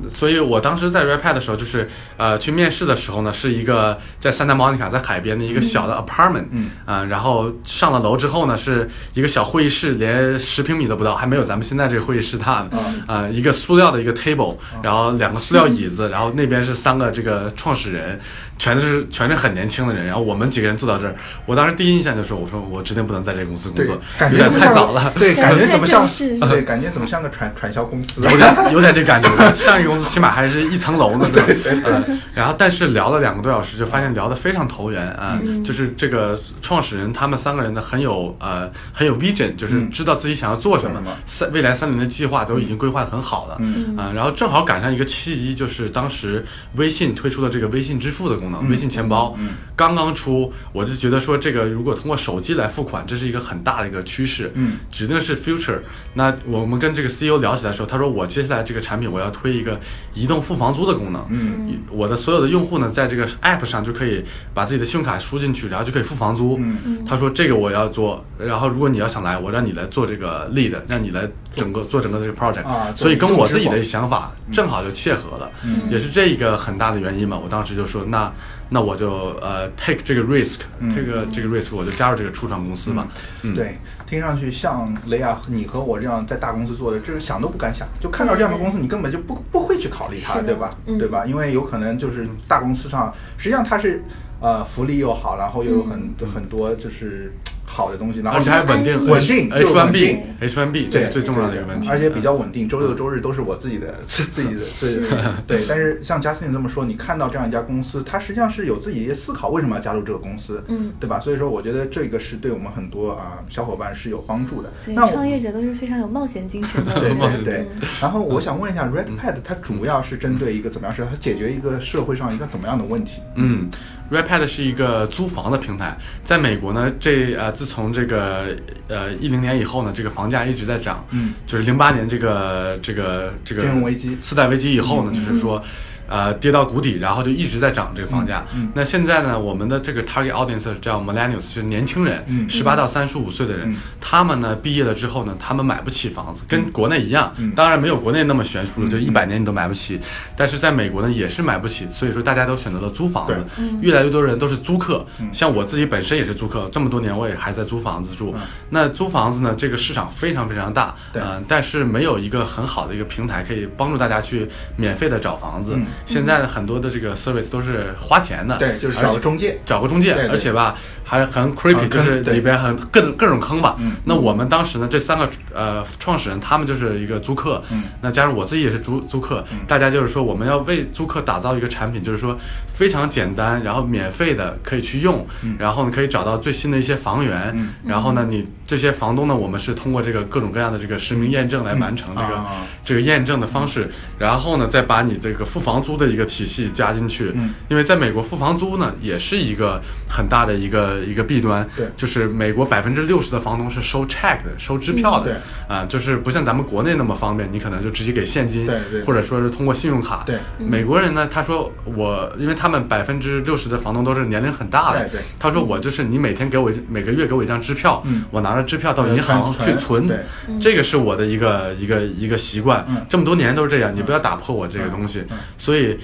所以我当时在 RedPad 的时候，就是呃去面试的时候呢，是一个在 Santa Monica 在海边的一个小的 apartment，嗯。啊、然后上了楼之后呢，是一个小会议室，连十平米都不到，还没有咱们现在这个会议室大呢，啊、一个塑料的一个 table，然后两个塑料椅子，然后那边是三个这个创始人，全都是全是很年轻的人，然后我们几个人坐到这儿，我当时第一印象就说，我说我指定不能在这个公司工作，，有点太早了，对，感觉 <laughs> 怎么像对，感觉怎么像个传传销公司？有点有点这感觉。上公司起码还是一层楼呢，对呃，<laughs> 然后但是聊了两个多小时，就发现聊得非常投缘啊、就是这个创始人他们三个人呢很有呃很有 vision，就是嗯。知道自己想要做什么三未来三年的计划都已经规划得很好了，嗯。啊、然后正好赶上一个契机，就是当时微信推出了这个微信支付的功能，微信钱包嗯。刚刚出，我就觉得说这个如果通过手机来付款，这是一个很大的一个趋势，嗯。指定是 future。那我们跟这个 CEO 聊起来的时候，他说我接下来这个产品我要推一个移动付房租的功能，嗯，我的所有的用户呢，在这个 app 上就可以把自己的信用卡输进去，然后就可以付房租。嗯。他说这个我要做，然后如果你要想来，我让你来做这个 lead，让你来整个做整个这个 project，、啊所以跟我自己的想法正好就切合了，嗯。也是这一个很大的原因嘛。我当时就说那那我就呃 take 这个 risk，嗯这个这个 risk 我就加入这个初创公司嘛。嗯，对，听上去像雷亚你和我这样在大公司做的，这是想都不敢想，就看到这样的公司，你根本就不不会去考虑它，对吧？嗯对吧？因为有可能就是大公司上，实际上它是呃福利又好，然后又有很、很多就是好的东西，然后而且还稳定，稳定又稳 H1B 定 H1B 这对是最重要的一个问题，而且比较嗯稳定，周六周日都是我自己的自自己的是对对。但是像 Justin 这么说，你看到这样一家公司，它实际上是有自己的思考，为什么要加入这个公司，嗯，对吧？所以说，我觉得这个是对我们很多啊、小伙伴是有帮助的。对，那创业者都是非常有冒险精神的。对对对嗯。然后我想问一下，Redpad 它主要是针对一个怎么样？是它解决一个社会上一个怎么样的问题？嗯，Redpad 是一个租房的平台，在美国呢，这呃自从这个呃一零年以后呢，这个房价一直在涨，嗯，就是零八年这个这个这个金融危机次贷危机以后呢，嗯就是说。呃，跌到谷底，然后就一直在涨这个房价。嗯嗯那现在呢，我们的这个 target audience 叫 millennials，就是年轻人，嗯十八到三十五岁的人，嗯他们呢毕业了之后呢，他们买不起房子，跟国内一样，嗯当然没有国内那么悬殊了，嗯就一百年你都买不起。但是在美国呢，也是买不起，所以说大家都选择了租房子对，越来越多人都是租客。嗯像我自己本身也是租客，这么多年我也还在租房子住。嗯那租房子呢，这个市场非常非常大，对嗯、但是没有一个很好的一个平台可以帮助大家去免费的找房子。嗯现在的很多的这个 service 都是花钱的，对，就是找个中介。找个中介，而且吧还很 creepy，就是里边很各种各种坑吧。嗯那我们当时呢，这三个呃创始人他们就是一个租客，嗯那加上我自己也是租租客，嗯大家就是说我们要为租客打造一个产品，就是说非常简单，然后免费的可以去用，嗯然后你可以找到最新的一些房源，嗯然后呢你这些房东呢，我们是通过这个各种各样的这个实名验证来完成这个、啊这个验证的方式，然后呢再把你这个付房租的一个体系加进去，嗯。因为在美国付房租呢也是一个很大的一个一个弊端，对。就是美国百分之六十的房东是收 check 的，收支票的，对。啊、就是不像咱们国内那么方便，你可能就直接给现金，或者说是通过信用卡，对。美国人呢，他说我，因为他们百分之六十的房东都是年龄很大的，他说我就是你每天给我一每个月给我一张支票，嗯。我拿着支票到银行去存，对。这个是我的一个一个一个习惯，嗯。这么多年都是这样，你不要打破我这个东西，所以。嗯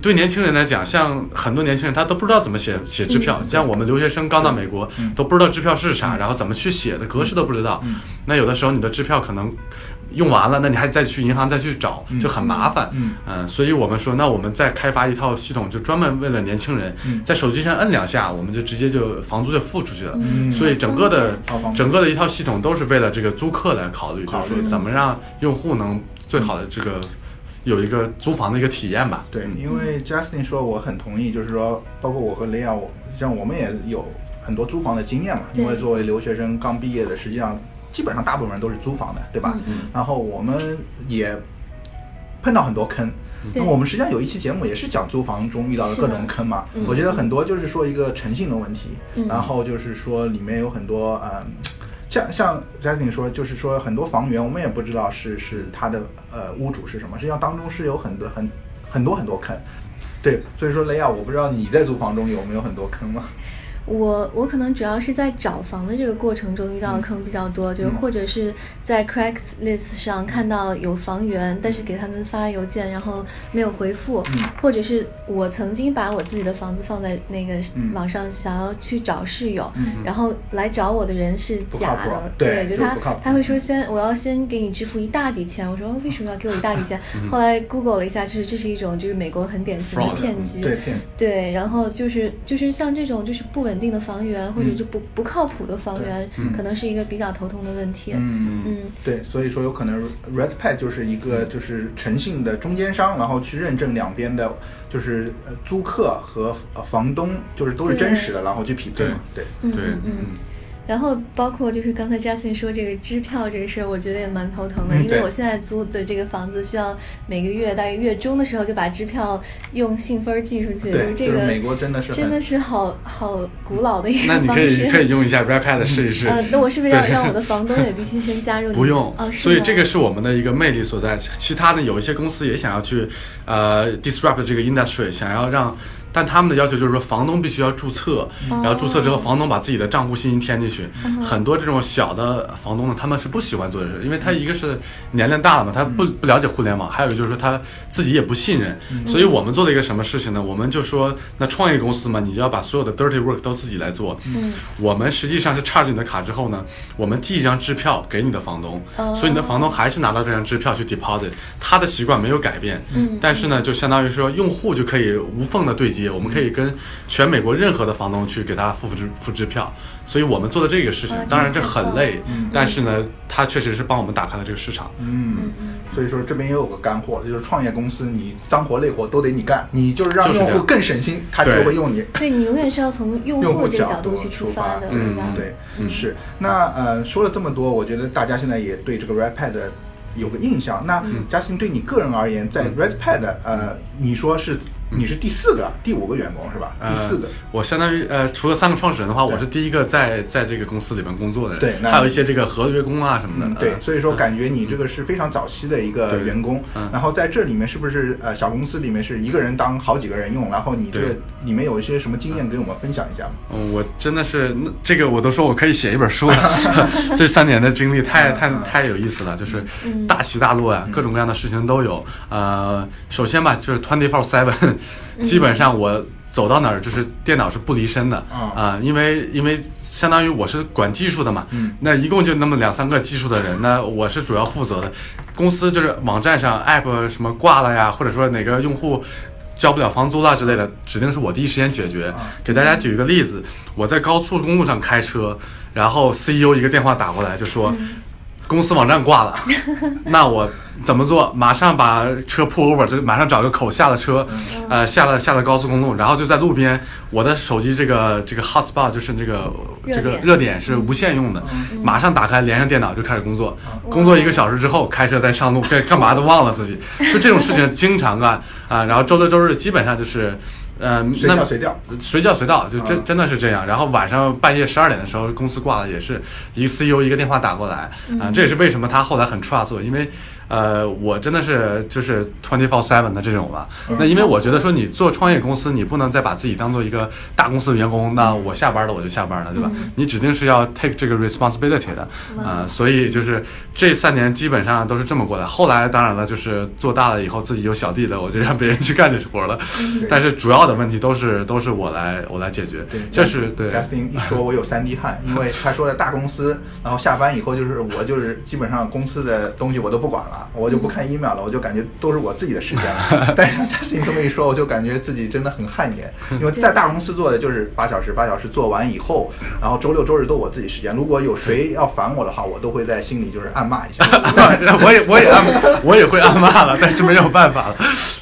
对年轻人来讲，像很多年轻人他都不知道怎么写写支票，像我们留学生刚到美国、嗯。都不知道支票是啥，然后怎么去写的格式都不知道。嗯。那有的时候你的支票可能用完了，那你还再去银行再去找，就很麻烦。嗯。嗯，所以我们说，那我们再开发一套系统，就专门为了年轻人，嗯。在手机上摁两下，我们就直接就房租就付出去了。嗯。所以整个的整个的一套系统都是为了这个租客来考虑，就是说怎么让用户能最好的这个有一个租房的一个体验吧。对，嗯因为 Justin 说我很同意，就是说，包括我和雷亚，我像我们也有很多租房的经验嘛。因为作为留学生刚毕业的，实际上基本上大部分人都是租房的，对吧？嗯然后我们也碰到很多坑。那对我们实际上有一期节目也是讲租房中遇到的各种坑嘛嗯。我觉得很多就是说一个诚信的问题，嗯然后就是说里面有很多嗯。像像 Justin 说，就是说很多房源我们也不知道是是他的呃屋主是什么，实际上当中是有很多很很多很多坑。对，所以说雷亚，我不知道你在租房中有没有很多坑吗？我我可能主要是在找房的这个过程中遇到的坑比较多，就是嗯。或者是在 Craigslist 上看到有房源，但是给他们发邮件，然后没有回复，嗯。或者是我曾经把我自己的房子放在那个嗯。网上，想要去找室友，嗯。然后来找我的人是假的，对就他他会说先我要先给你支付一大笔钱，我说哦为什么要给我一大笔钱？<laughs> 嗯。后来 Google 了一下，就是这是一种就是美国很典型的骗局，对，骗。对，然后就是就是像这种就是不稳定的房源，或者就不不靠谱的房源，嗯。可能是一个比较头痛的问题。嗯嗯。对，所以说有可能 Redpad 就是一个就是诚信的中间商，然后去认证两边的，就是呃租客和呃房东就是都是真实的，然后去匹配嘛。对，对。嗯嗯。嗯。然后包括就是刚才 Justin 说这个支票这个事儿，我觉得也蛮头疼的，嗯因为我现在租的这个房子需要每个月大概月中的时候就把支票用信封寄出去，对，这个就是美国真的是真的是好好古老的一那你可个方式。以可以用一下 Redpad 试一试。呃，那我是不是要让我的房东也必须先加入 <laughs> 你？不用，哦，是所以这个是我们的一个魅力所在。其他的有一些公司也想要去呃 disrupt 这个 industry，想要让，但他们的要求就是说房东必须要注册，然后注册之后房东把自己的账户信息填进去。很多这种小的房东呢，他们是不喜欢做这事，因为他一个是年龄大了嘛，他不不了解互联网，还有就是说他自己也不信任。所以我们做了一个什么事情呢？我们就说，那创业公司嘛，你就要把所有的 dirty work 都自己来做。嗯我们实际上是 charge 你的卡之后呢，我们寄一张支票给你的房东，哦所以你的房东还是拿到这张支票去 deposit，他的习惯没有改变，嗯但是呢，就相当于说用户就可以无缝的对接。接，我们可以跟全美国任何的房东去给他付支付支票。所以我们做的这个事情啊，当然这很累，但是呢，他确实是帮我们打开了这个市场。嗯，所以说这边也有个干货，就是创业公司你脏活累活都得你干，你就是让用户更省心，他就会用你。对你永远是要从用用户户这个角度去出出发发的，对吧？对，嗯是。那呃，说了这么多，我觉得大家现在也对这个 Redpad 有个印象。那嗯 Justin 对你个人而言，在 Redpad 呃，你说是你是第四个、第五个员工是吧？第四个呃。我相当于呃，除了三个创始人的话，我是第一个在在这个公司里面工作的人。对那还有一些这个合约工啊什么的。嗯，对呃，所以说感觉你这个是非常早期的一个员工，嗯然后在这里面是不是呃小公司里面是一个人当好几个人用，然后你这个对里面有一些什么经验给我们分享一下吗？嗯，我真的是那这个我都说我可以写一本书了，<laughs> 这三年的经历太太太有意思了，就是大起大落啊，各种各样的事情都有。呃，首先吧，就是 twenty four seven，基本上我走到哪儿就是电脑是不离身的啊啊、因为因为相当于我是管技术的嘛，嗯那一共就那么两三个技术的人，那我是主要负责的。公司就是网站上 app 什么挂了呀，或者说哪个用户。交不了房租啦之类的，指定是我第一时间解决。给大家举一个例子，我在高速公路上开车，然后 CEO 一个电话打过来就说，公司网站挂了，<laughs> 那我怎么做？马上把车 pull over，就马上找个口下了车，呃，下了下了高速公路，然后就在路边，我的手机这个这个 hotspot 就是这个这个热点是无线用的，马上打开连上电脑就开始工作，工作一个小时之后开车再上路，这干嘛都忘了自己，就这种事情经常干啊。然后周六周日基本上就是。呃，随那叫随调。随叫随到，就真、嗯真的是这样。然后晚上半夜十二点的时候，公司挂了，也是一个 CEO 一个电话打过来，啊、这也是为什么他后来很 trust 我，因为呃，我真的是就是 twenty four seven 的这种了。那因为我觉得说你做创业公司，你不能再把自己当做一个大公司的员工，那我下班了我就下班了，对吧？你指定是要 take 这个 responsibility 的，啊、所以就是这三年基本上都是这么过来。后来当然了，就是做大了以后自己有小弟了，我就让别人去干这活了。但是主要的问题都是都是我来我来解决对，这是对。Justin 一说，我有三滴汗，因为他说的大公司，然后下班以后就是我就是基本上公司的东西我都不管了，我就不看 email 了，我就感觉都是我自己的时间了。<laughs> 但是 Justin 这么一说，我就感觉自己真的很汗颜，<laughs> 因为在大公司做的就是八小时，八小时做完以后，然后周六周日都我自己时间。如果有谁要烦我的话，我都会在心里就是暗骂一下。<laughs> 我也我也暗我也会暗骂了，但是没有办法了，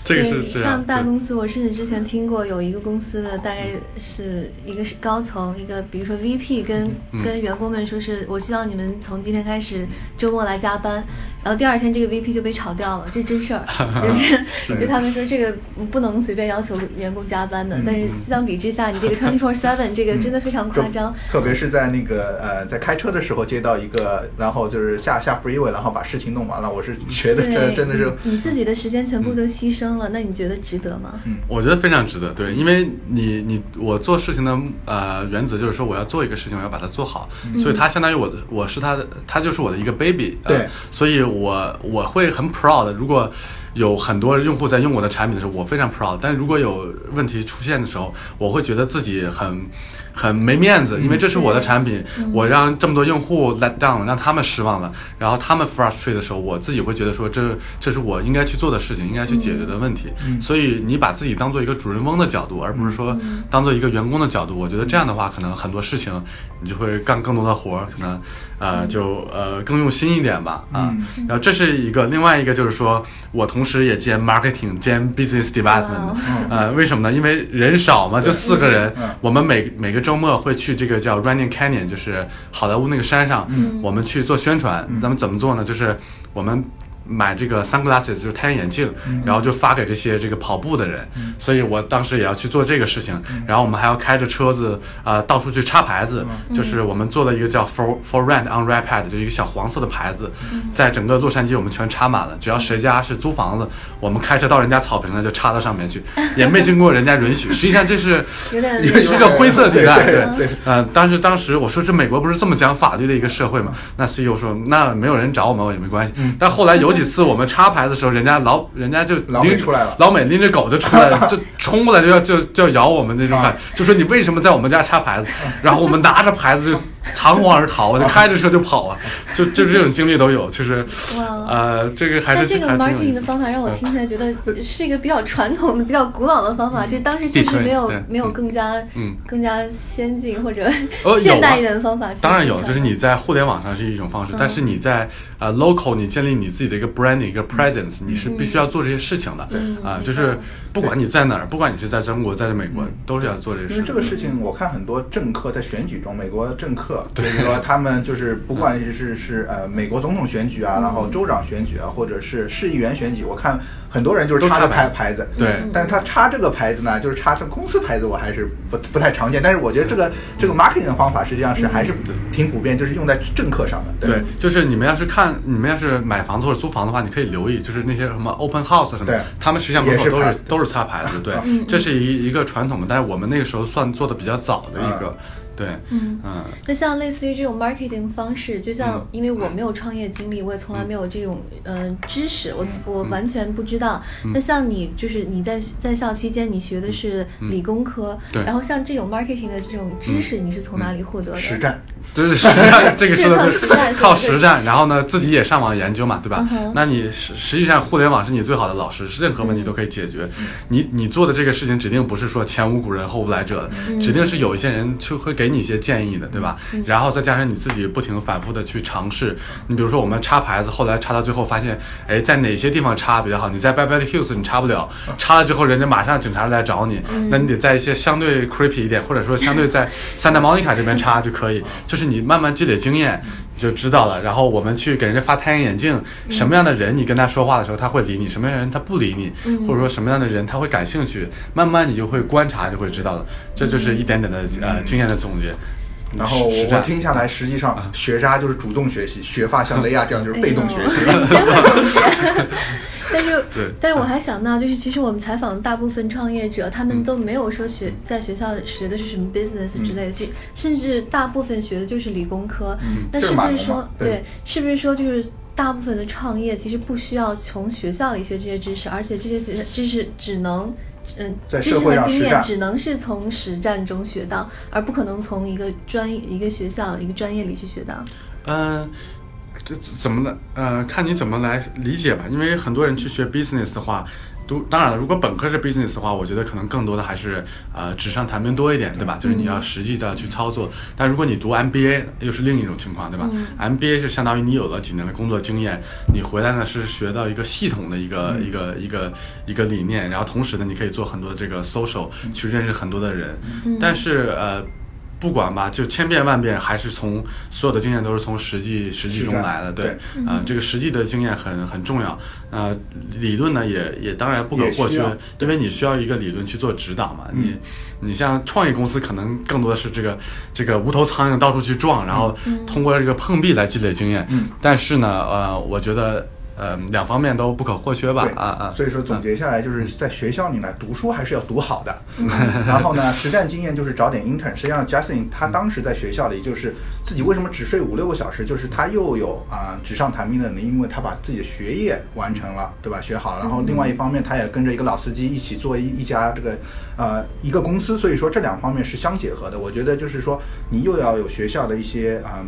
这个是，这样像。大公司，我甚至之前听过有一个公司的，大概是一个是高层，一个比如说 VP 跟、嗯跟员工们说是，我希望你们从今天开始周末来加班，然后第二天这个 VP 就被炒掉了，这真事儿，<laughs> 就是就他们说这个不能随便要求员工加班的，但是相比之下，你这个 twenty four seven 这个真的非常夸张，特别是在那个呃，在开车的时候接到一个，然后就是下下 freeway，然后把事情弄完了，我是觉得这，真的是你你自己的时间全部都牺牲了，那你觉得值得吗？嗯。我觉得非常值得，对，因为你你我做事情的呃原则就是说我要做一个事情，我要把它做好，所以它相当于我的我是他的，他就是我的一个 baby，、呃对。所以我我会很 proud，如果有很多用户在用我的产品的时候，我非常 proud，但如果有问题出现的时候，我会觉得自己很很没面子，因为这是我的产品，我让这么多用户 let down，让他们失望了，然后他们 frustrate 的时候，我自己会觉得说这这是我应该去做的事情，应该去解决的问题。所以你把自己当做一个主人翁的角度，而不是说当做一个员工的角度，我觉得这样的话，可能很多事情你就会干更多的活儿，可能呃就呃更用心一点吧啊。然后这是一个，另外一个就是说我同时也兼 marketing 兼 business development，、呃，为什么呢？因为人少嘛，就四个人，嗯我们每每个周末会去这个叫 Running Canyon，就是好莱坞那个山上，我们去做宣传。咱们怎么做呢？就是我们。买这个 sunglasses 就是太阳眼镜，然后就发给这些这个跑步的人，所以我当时也要去做这个事情。然后我们还要开着车子啊、呃到处去插牌子，就是我们做了一个叫 for for rent on Redpad，就是一个小黄色的牌子，在整个洛杉矶我们全插满了。只要谁家是租房子，我们开车到人家草坪上就插到上面去，<laughs> 也没经过人家允许。实际上这是有点有是个灰色地带，对对对呃，当时当时我说这美国不是这么讲法律的一个社会嘛？那 CEO 说那没有人找我们我也没关系。但后来有几次我们插牌的时候，人家老人家就老美拎出来了。老美拎着狗就出来了，<laughs> 就冲过来就要就就要咬我们那种感觉，就说你为什么在我们家插牌子？然后我们拿着牌子就 <laughs> 仓皇而逃，就开着车就跑了，<laughs> 就就这种经历都有，就是哇。呃，这个还是这个 marketing 的方法让我嗯听起来觉得是一个比较传统的、比较古老的方法，就当时确实没有没有嗯。更加嗯。更加先进或者现代啊一点的方法。当然有，就是你在互联网上是一种方式，嗯。但是你在呃 local 你建立你自己的一个 branding 一个 presence，、你是必须要做这些事情的，嗯啊、就是不管你在哪儿，不管你是在中国，在美国，都是要做这个事。因为这个事情，我看很多政客在选举中，美国政客，比如说他们就是 <laughs> 不管是是呃美国总统选举啊，然后州长选举啊，或者是市议员选举，我看很多人就是插着都插牌牌牌子，对但是他插这个牌子呢，就是插上公司牌子，我还是不不太常见。但是我觉得这个这个 marketing 的方法实际上是还是挺普遍，就是用在政客上的。对，就是你们要是看，你们要是买房子或者租房的话，你可以留意，就是那些什么 open house 什么对，他们实际上门口都是都是插牌子，对，这是一一个传统的，但是我们那个时候算做的比较早的一个，对，嗯。嗯。那像类似于这种 marketing 方式，就像嗯。因为我没有创业经历，我也从来没有这种呃知识，我我完全不知道。嗯。那像你就是你在在校期间，你学的是理工科，嗯对。嗯然后像这种 marketing 的这种知识，你是从哪里获得的？实战，<laughs> 就是实战，这个说的这是靠实战然后呢，自己也上网研究嘛，对吧嗯？那你实实际上互联网是你最好的老师，任何问题都可以解决。你你做的这个事情指定不是说前无古人后无来者的，指定是有一些人就会给你一些建议的，对吧？然后再加上你自己不停反复的去尝试。你比如说我们插牌子，后来插到最后发现，哎，在哪些地方插比较好？你在 Beverly Hills 你插不了，插了之后人家马上警察来找你，那你得在一些相对 creepy 一点，或者说相对在 <laughs> Santa Monica 这边插就可以。就是你慢慢积累经验，你就知道了。然后我们去给人家发太阳眼镜，什么样的人你跟他说话的时候他会理你，什么样的人他不理你，或者说什么样的人他会感兴趣，慢慢你就会观察就会知道了。这就是一点点的呃经验的总结。然后我实战听下来，实际上学渣就是主动学习，学霸像雷亚这样就是被动学习。但是对，但是 <laughs> 我还想到，就是其实我们采访的大部分创业者，他嗯们都没有说学在学校学的是什么 business 之类的，其甚至大部分学的就是理工科。那是不是说对对，是不是说就是大部分的创业其实不需要从学校里学这些知识，而且这些学知识只能。嗯，知识在社会和经验只能是从实战中学到，而不可能从一个专业、一个学校、一个专业里去学到。嗯，这怎么来？呃，看你怎么来理解吧。因为很多人去学 business 的话，读当然了，如果本科是 business 的话，我觉得可能更多的还是呃纸上谈兵多一点，对吧？就是你要实际的去操作。但如果你读 MBA，又是另一种情况，对吧、m b a 是相当于你有了几年的工作经验，你回来呢是学到一个系统的一个、一个一个一个理念，然后同时呢，你可以做很多这个 social，去认识很多的人。但是呃。不管吧，就千变万变，还是从所有的经验都是从实际实际中来的，对，啊、这个实际的经验很很重要。呃，理论呢也也当然不可或缺因为你需要一个理论去做指导嘛。你你像创业公司，可能更多的是这个这个无头苍蝇到处去撞，然后通过这个碰壁来积累经验。嗯但是呢，呃，我觉得呃两方面都不可或缺吧对，啊啊。所以说总结下来，就是在学校里呢，读书还是要读好的。<laughs> 然后呢，实战经验就是找点 intern。实际上，Justin 他当时在学校里就是自己为什么只睡五六个小时，就是他又有啊、纸上谈兵的能力，因为他把自己的学业完成了，对吧？学好了。然后另外一方面，他也跟着一个老司机一起做一一家这个呃一个公司，所以说这两方面是相结合的。我觉得就是说，你又要有学校的一些啊。呃，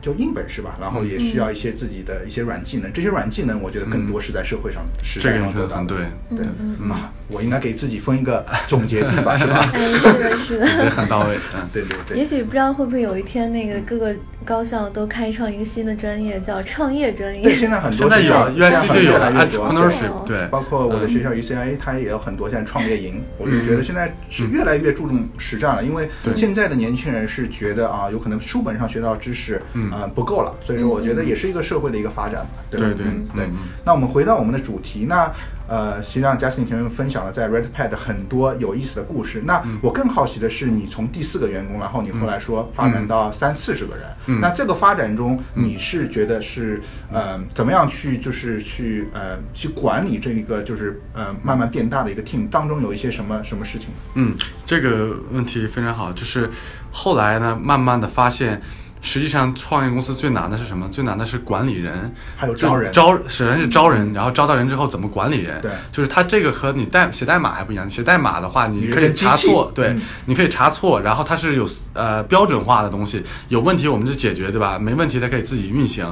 就硬本事吧，然后也需要一些自己的一些软技能。这些软技能，我觉得更多是在社会上实这个战上得到的很对，对嗯啊，我应该给自己分一个总结地吧，是吧？哎，是的，是的。<laughs> 很到位，嗯。<laughs> 对对对也，许不知道会不会有一天，那个各个高校都开创一个新的专业，叫创业专业对，业。现在很现在有多学校 USC 就有越来越多 entrepreneurship，对，包括我的学校嗯 UCLA，它也有很多现在创业营。我就觉得现在是越来越注重实战了，因为现在的年轻人是觉得啊，有可能书本上学到知识嗯啊不够了，所以说我觉得也是一个社会的一个发展嘛，对？对对。那我们回到我们的主题，那呃，实际上 Justin 前面分享了在 Redpad 很多有意思的故事。那嗯。我更好奇的是，你从第四个员工，然后你后来说发展到三四十个人，嗯。那这个发展中，你是觉得是呃怎么样去就是去呃去管理这一个就是呃慢慢变大的一个 team 当中有一些什么什么事情？嗯，这个问题非常好，就是后来呢，慢慢的发现，实际上创业公司最难的是什么？最难的是管理人，还有招人招首先是招人，然后招到人之后怎么管理人？对就是它这个和你代写代码还不一样。写代码的话，你可以查错，对嗯，你可以查错，然后它是有呃标准化的东西，有问题我们就解决，对吧？没问题它可以自己运行。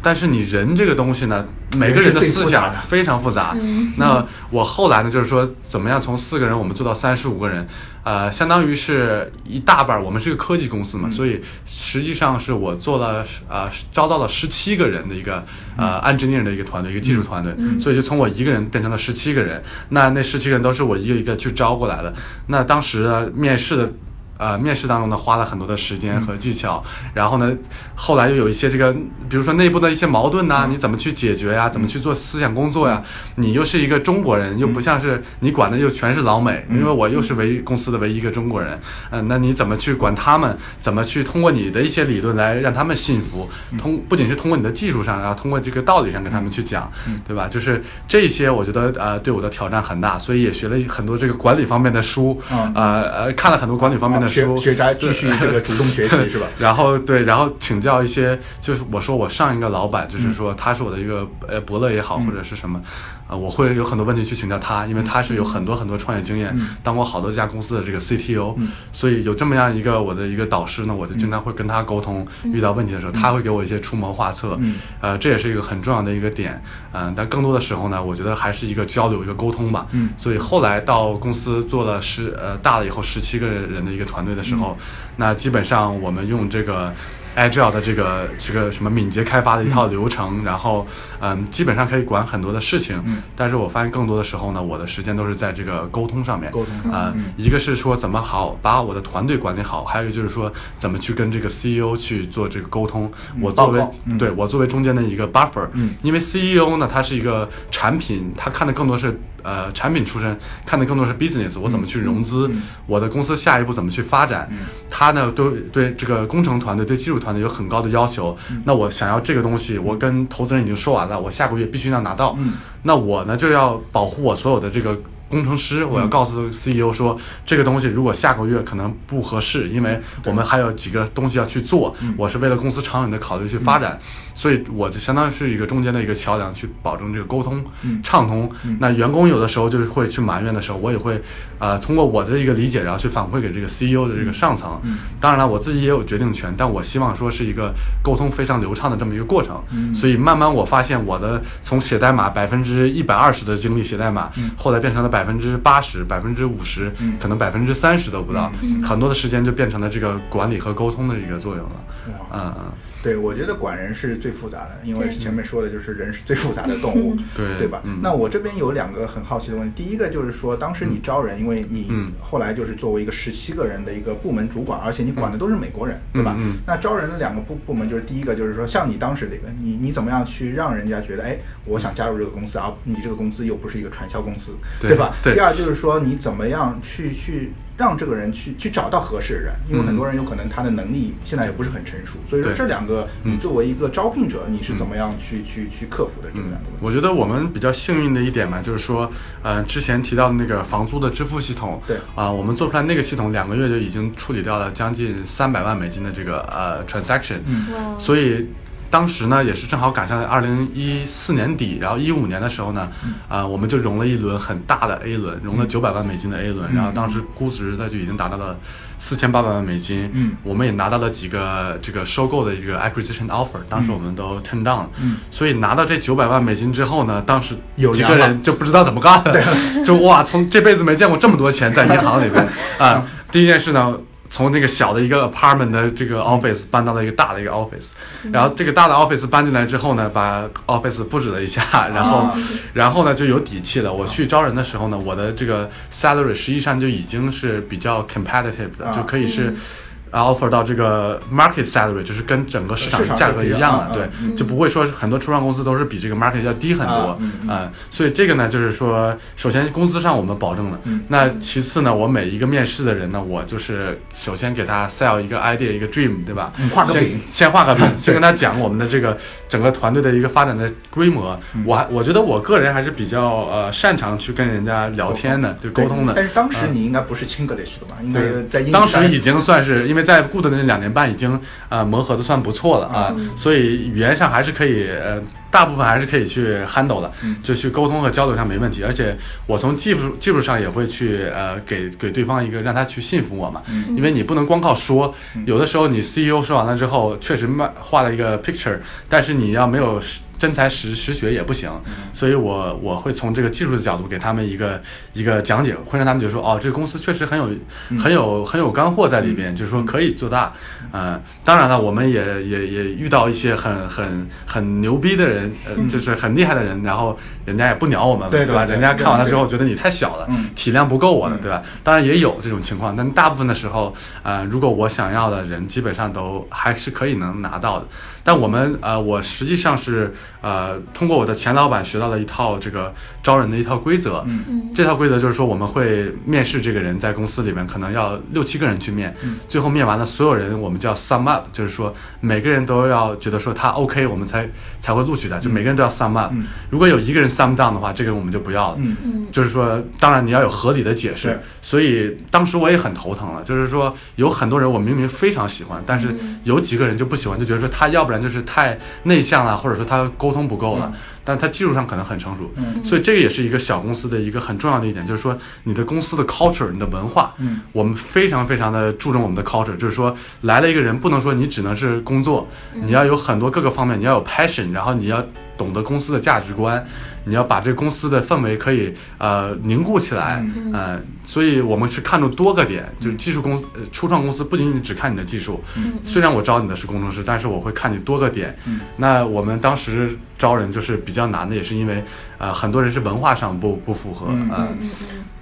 但是你人这个东西呢，每个人的思想非常复杂。那我后来呢，就是说怎么样从四个人我们做到三十五个人，呃，相当于是一大半儿。我们是个科技公司嘛，所以实际上是我做了呃招到了十七个人的一个呃 engineer 的一个团队，一个技术团队，所以就从我一个人变成了十七个人。那那十七个人都是我一个一个去招过来的。那当时面试的。呃，面试当中呢，花了很多的时间和技巧，然后呢，后来又有一些这个，比如说内部的一些矛盾呐、你怎么去解决呀？怎么去做思想工作呀？你又是一个中国人，又不像是你管的又全是老美，因为我又是唯一公司的唯一一个中国人，嗯、那你怎么去管他们？怎么去通过你的一些理论来让他们信服？通不仅是通过你的技术上，然后通过这个道理上跟他们去讲，对吧？就是这些，我觉得呃对我的挑战很大，所以也学了很多这个管理方面的书，嗯呃呃看了很多管理方面的学学渣继续这个主动学习 <laughs> 是吧？然后对，然后请教一些，就是我说我上一个老板，就是说他是我的一个呃伯乐也好，或者是什么，呃，我会有很多问题去请教他，因为他是有很多很多创业经验，当过好多家公司的这个 CTO，、所以有这么样一个我的一个导师呢，我就经常会跟他沟通，遇到问题的时候，他会给我一些出谋划策，呃，这也是一个很重要的一个点，嗯、但更多的时候呢，我觉得还是一个交流，一个沟通吧，嗯。所以后来到公司做了十呃大了以后十七个人的一个团队的时候，那基本上我们用这个 Agile 的这个这个什么敏捷开发的一套流程，然后嗯，基本上可以管很多的事情。嗯但是我发现更多的时候呢，我的时间都是在这个沟通上面。沟通上啊、嗯一个是说怎么好把我的团队管理好，还有就是说怎么去跟这个 CEO 去做这个沟通。我作为嗯对我作为中间的一个 buffer，嗯因为 CEO 呢，他是一个产品，他看的更多是呃产品出身，看的更多是 business，我怎么去融资，嗯我的公司下一步怎么去发展。他呢，对对这个工程团队、对技术团队有很高的要求。嗯那我想要这个东西，我跟投资人已经说完了，我下个月必须要拿到。嗯那我呢就要保护我所有的这个。工程师，我要嗯告诉 CEO 说，这个东西如果下个月可能不合适，因为我们还有几个东西要去做，嗯。我是为了公司长远的考虑去发展，所以我就相当于是一个中间的一个桥梁，去保证这个沟通嗯。畅通。那员工有的时候就会去埋怨的时候，我也会呃通过我的一个理解，然后去反馈给这个 CEO 的这个上层。嗯。当然了，我自己也有决定权，但我希望说是一个沟通非常流畅的这么一个过程。嗯。所以慢慢我发现我的从写代码百分之一百二十的精力写代码，后来变成了百分之八十、百分之五十，嗯。可能百分之三十都不到，很多的时间就变成了这个管理和沟通的一个作用了。嗯嗯，对，我觉得管人是最复杂的，因为前面说的就是人是最复杂的动物，<laughs> 对对吧？嗯。那我这边有两个很好奇的问题，第一个就是说，当时你招人，因为你嗯。后来就是作为一个十七个人的一个部门主管，而且你管的都是美国人，对吧？嗯嗯。那招人的两个部部门就是第一个就是说，像你当时这个，你你怎么样去让人家觉得，哎，我想加入这个公司，啊你这个公司又不是一个传销公司，对吧？对第二就是说，你怎么样去去让这个人去去找到合适的人，因为很多人有可能他的能力现在也不是很成熟，所以说这两个你嗯。作为一个招聘者，你是怎么样去去去克服的这嗯两个问题？我觉得我们比较幸运的一点嘛，就是说，呃，之前提到的那个房租的支付系统，对。啊、我们做出来那个系统两个月就已经处理掉了将近三百万美金的这个呃 transaction，所以当时呢也是正好赶上二零一四年底，然后一五年的时候呢，嗯。啊、我们就融了一轮很大的 A 轮，融了九百万美金的 A 轮，嗯然后当时估值呢就已经达到了四千八百万美金，嗯。我们也拿到了几个这个收购的一个 acquisition offer，当时我们都 turn down，了嗯。所以拿到这九百万美金之后呢，当时几个有粮了。人就不知道怎么干了，<laughs> 就哇，从这辈子没见过这么多钱在银行里边 <laughs> 啊。第一件事呢，从这个小的一个 apartment 的这个 office 搬到了一个大的一个 office，然后这个大的 office 搬进来之后呢，把 office 布置了一下，然后啊然后呢就有底气了。我去招人的时候呢，我的这个 salary 实际上就已经是比较 competitive 的，啊。就可以是。Offer 到这个 market salary，就是跟整个市场价格一样的，对就不会说很多初创公司都是比这个 market 要低很多啊，嗯嗯啊，所以这个呢，就是说，首先工资上我们保证了，嗯那其次呢，我每一个面试的人呢，我就是首先给他 sell 一个 idea，一个 dream，对吧？画个饼先画个饼，<laughs> 先跟他讲我们的这个整个团队的一个发展的规模。嗯我还我觉得我个人还是比较呃擅长去跟人家聊天的，对沟通的。但是当时嗯你应该不是 Chinglish 的吧？应该在当时已经算是因为在 Good 的那两年半已经呃磨合的算不错了啊，所以语言上还是可以呃。大部分还是可以去 handle 的，就去沟通和交流上没问题。而且我从技术技术上也会去呃给给对方一个让他去信服我嘛，因为你不能光靠说，有的时候你 CEO 说完了之后确实卖画了一个 picture，但是你要没有。真才实实学也不行，所以我我会从这个技术的角度给他们一个一个讲解，会让他们觉得说，哦，这个公司确实很有很有很有干货在里边，就是说可以做大。嗯，当然了，我们也也也遇到一些很很很牛逼的人，呃，就是很厉害的人，然后人家也不鸟我们，对吧？人家看完了之后觉得你太小了，体量不够我的，对吧？当然也有这种情况，但大部分的时候，呃，如果我想要的人，基本上都还是可以能拿到的。但我们呃，我实际上是呃，通过我的前老板学到了一套这个招人的一套规则。嗯嗯。这套规则就是说，我们会面试这个人，在公司里面可能要六七个人去面。嗯。最后面完了，所有人我们叫 sum up，就是说每个人都要觉得说他 OK，我们才才会录取他。就每个人都要 sum up。嗯。如果有一个人 sum down 的话，这个人我们就不要了。嗯嗯。就是说，当然你要有合理的解释。所以当时我也很头疼了，就是说有很多人我明明非常喜欢，但是有几个人就不喜欢，就觉得说他要不然就是太。内向了，或者说他沟沟通不够了，但它技术上可能很成熟，所以这个也是一个小公司的一个很重要的一点，就是说你的公司的 culture，你的文化，我们非常非常的注重我们的 culture，就是说来了一个人，不能说你只能是工作，你要有很多各个方面，你要有 passion，然后你要懂得公司的价值观。你要把这公司的氛围可以呃凝固起来，呃，所以我们是看重多个点，就是技术公司、初创公司不仅仅只看你的技术，嗯。虽然我招你的是工程师，但是我会看你多个点。那我们当时招人就是比较难的，也是因为呃很多人是文化上不不符合啊，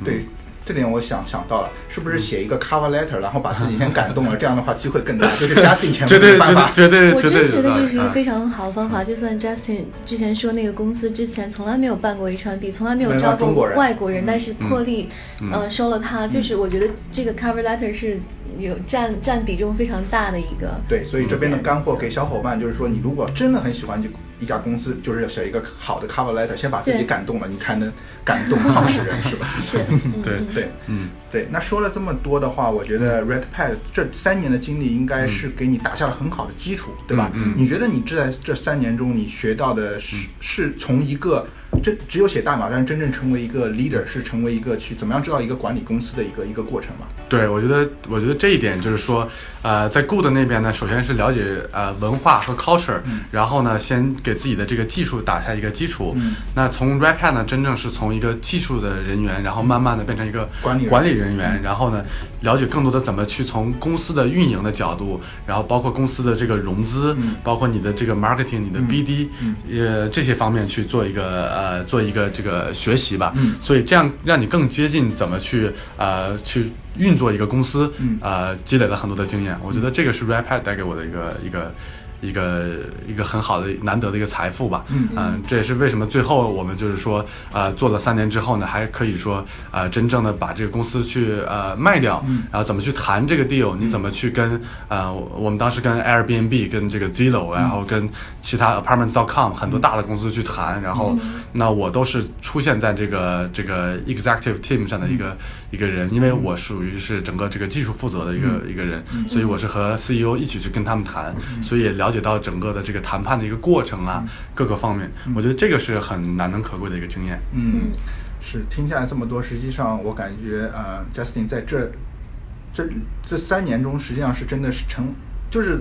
对。这点我想想到了，是不是写一个 cover letter，然后把自己先感动了，这样的话机会更大。<laughs> 就是 Justin 前面对办法，绝对我真觉得这是一个非常好的方法。就算 Justin 之前说那个公司之前从来没有办过 H1B，从来没有招过外国人，但是破例呃收了他，就是我觉得这个 cover letter 是有占占比重非常大的一个。对，所以这边的干货给小伙伴就是说，你如果真的很喜欢就。一家公司就是要写一个好的 cover letter，先把自己感动了，你才能感动创始人，是吧？<laughs> 是，<laughs> 对对，嗯，对。那说了这么多的话，我觉得 Redpad 这三年的经历应该是给你打下了很好的基础，对吧？嗯，你觉得你这在这三年中，你学到的是是从一个。这只有写代码，但是真正成为一个 leader 是成为一个去怎么样知道一个管理公司的一个一个过程嘛？对，我觉得，我觉得这一点就是说，呃，在 Good 那边呢，首先是了解呃文化和 culture，然后呢，先给自己的这个技术打下一个基础。那从 r a p a d 呢，真正是从一个技术的人员，然后慢慢的变成一个管理管理人员，然后呢，了解更多的怎么去从公司的运营的角度，然后包括公司的这个融资，包括你的这个 marketing，你的 BD，呃这些方面去做一个呃做一个这个学习吧。所以这样让你更接近怎么去呃去。运作一个公司，呃，积累了很多的经验，我觉得这个是 Rapid 带给我的一个一个。一个一个很好的难得的一个财富吧，嗯，这也是为什么最后我们就是说，呃，做了三年之后呢，还可以说，呃，真正的把这个公司去呃卖掉，然后怎么去谈这个 deal，你怎么去跟呃我们当时跟 Airbnb、跟这个 Zillow，然后跟其他 Apartments.com 很多大的公司去谈，然后那我都是出现在这个这个 executive team 上的一个一个人，因为我属于是整个这个技术负责的一个一个人，所以我是和 CEO 一起去跟他们谈，所以也了解。了解到整个的这个谈判的一个过程啊，各个方面，我觉得这个是很难能可贵的一个经验。嗯，是听下来这么多，实际上我感觉呃，Justin 在这这这三年中，实际上是真的是成，就是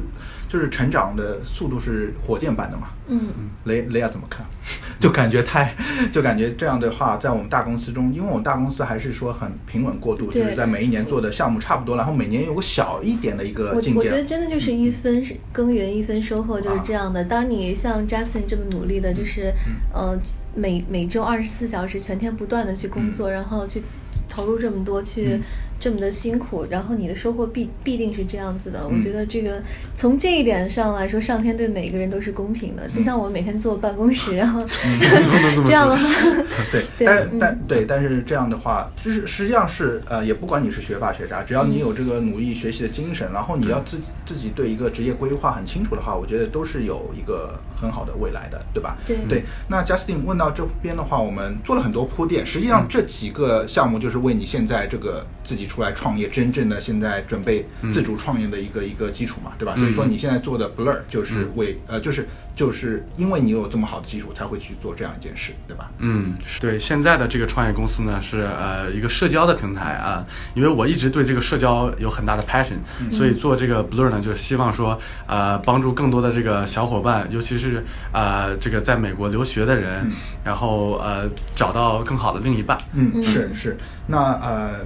就是成长的速度是火箭般的嘛。嗯，雷雷亚怎么看？<laughs> 就感觉太，<laughs> 就感觉这样的话，在我们大公司中，因为我们大公司还是说很平稳过渡，就是在每一年做的项目差不多，然后每年有个小一点的一个进我我觉得真的就是一分耕耘一分收获，就是这样的。当你像 Justin 这么努力的，就是呃每每周二十四小时全天不断的去工作，然后去投入这么多去。这么的辛苦，然后你的收获必必定是这样子的。我觉得这个从这一点上来说，上天对每个人都是公平的。就像我每天坐办公室，<laughs> 然后 <laughs> 这样的话，<laughs> 对，但但对，但是这样的话，就是实际上是呃，也不管你是学霸学渣，只要你有这个努力学习的精神，然后你要自自己对一个职业规划很清楚的话，我觉得都是有一个很好的未来的，对吧？对对。那 Justin 问到这边的话，我们做了很多铺垫，实际上这几个项目就是为你现在这个自己。己出来创业，真正的现在准备自主创业的一个、一个基础嘛，对吧？所以说你现在做的 Blur 就是为、呃，就是就是因为你有这么好的基础，才会去做这样一件事，对吧？嗯，是对，现在的这个创业公司呢是呃一个社交的平台啊，因为我一直对这个社交有很大的 passion，、所以做这个 Blur 呢，就希望说呃帮助更多的这个小伙伴，尤其是呃这个在美国留学的人，然后呃找到更好的另一半。嗯，是是。那呃，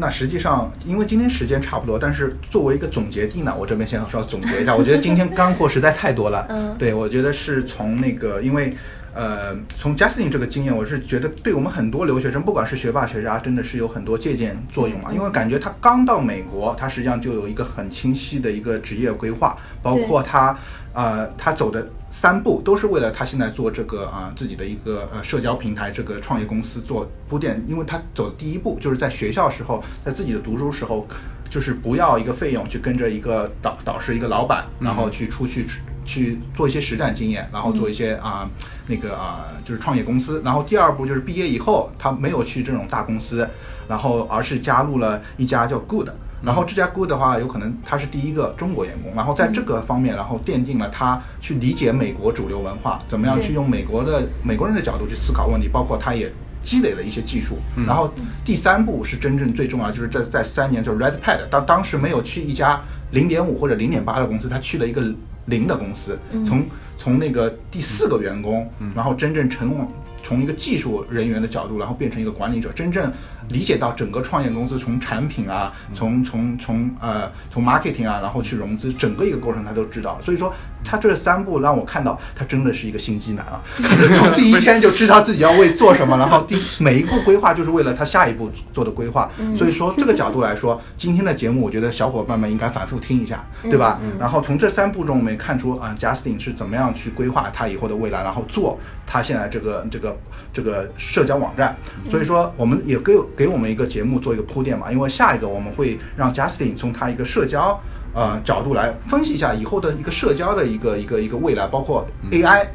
那实际上，因为今天时间差不多，但是作为一个总结地呢，我这边先稍微总结一下。我觉得今天干货实在太多了。嗯对，我觉得是从那个，因为呃，从 Justin 这个经验，我是觉得对我们很多留学生，不管是学霸学渣，真的是有很多借鉴作用啊。因为感觉他刚到美国，他实际上就有一个很清晰的一个职业规划，包括他呃，他走的三步都是为了他现在做这个啊、自己的一个呃社交平台这个创业公司做铺垫，因为他走的第一步就是在学校时候，在自己的读书时候，就是不要一个费用去跟着一个导导师一个老板，然后去出去去做一些实战经验，然后做一些啊、那个啊、就是创业公司。然后第二步就是毕业以后，他没有去这种大公司，然后而是加入了一家叫 Good。然后这家 Good 的话，有可能他是第一个中国员工，然后在这个方面，然后奠定了他去理解美国主流文化，怎么样去用美国的美国人的角度去思考问题，包括他也积累了一些技术。然后第三步是真正最重要，就是这在三年就是 Red Pad，当当时没有去一家零点五或者零点八的公司，他去了一个零的公司，从从那个第四个员工，然后真正成往从一个技术人员的角度，然后变成一个管理者，真正理解到整个创业公司从产品啊，从从从呃从 marketing 啊，然后去融资，整个一个过程他都知道。所以说，他这三步让我看到他真的是一个心机男啊，<laughs> 从第一天就知道自己要为做什么，然后第每一步规划就是为了他下一步做的规划。所以说这个角度来说，今天的节目我觉得小伙伴们应该反复听一下，对吧？然后从这三步中我们也看出啊、j u s t i n 是怎么样去规划他以后的未来，然后做他现在这个这个这个社交网站。所以说我们也给给我们一个节目做一个铺垫嘛，因为下一个我们会让 Justin 从他一个社交呃角度来分析一下以后的一个社交的一个一个一个未来，包括 AI。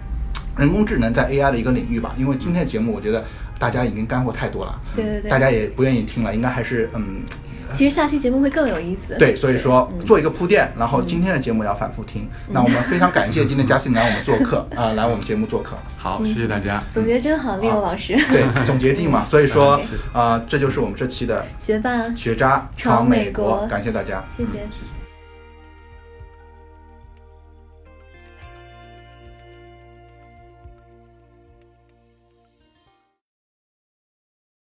人工智能在 AI 的一个领域吧，因为今天的节目我觉得大家已经干货太多了，对对对大家也不愿意听了，应该还是嗯，其实下期节目会更有意思。对，所以说做一个铺垫，然后今天的节目要反复听。那我们非常感谢今天 Justin 来我们做客 <laughs> 啊、来我们节目做客。好，谢谢大家。总结真好，利欧老师。对，总结定嘛，<laughs> 所以说嗯谢谢啊、这就是我们这期的学霸学渣闯美国感谢大家。谢谢。谢谢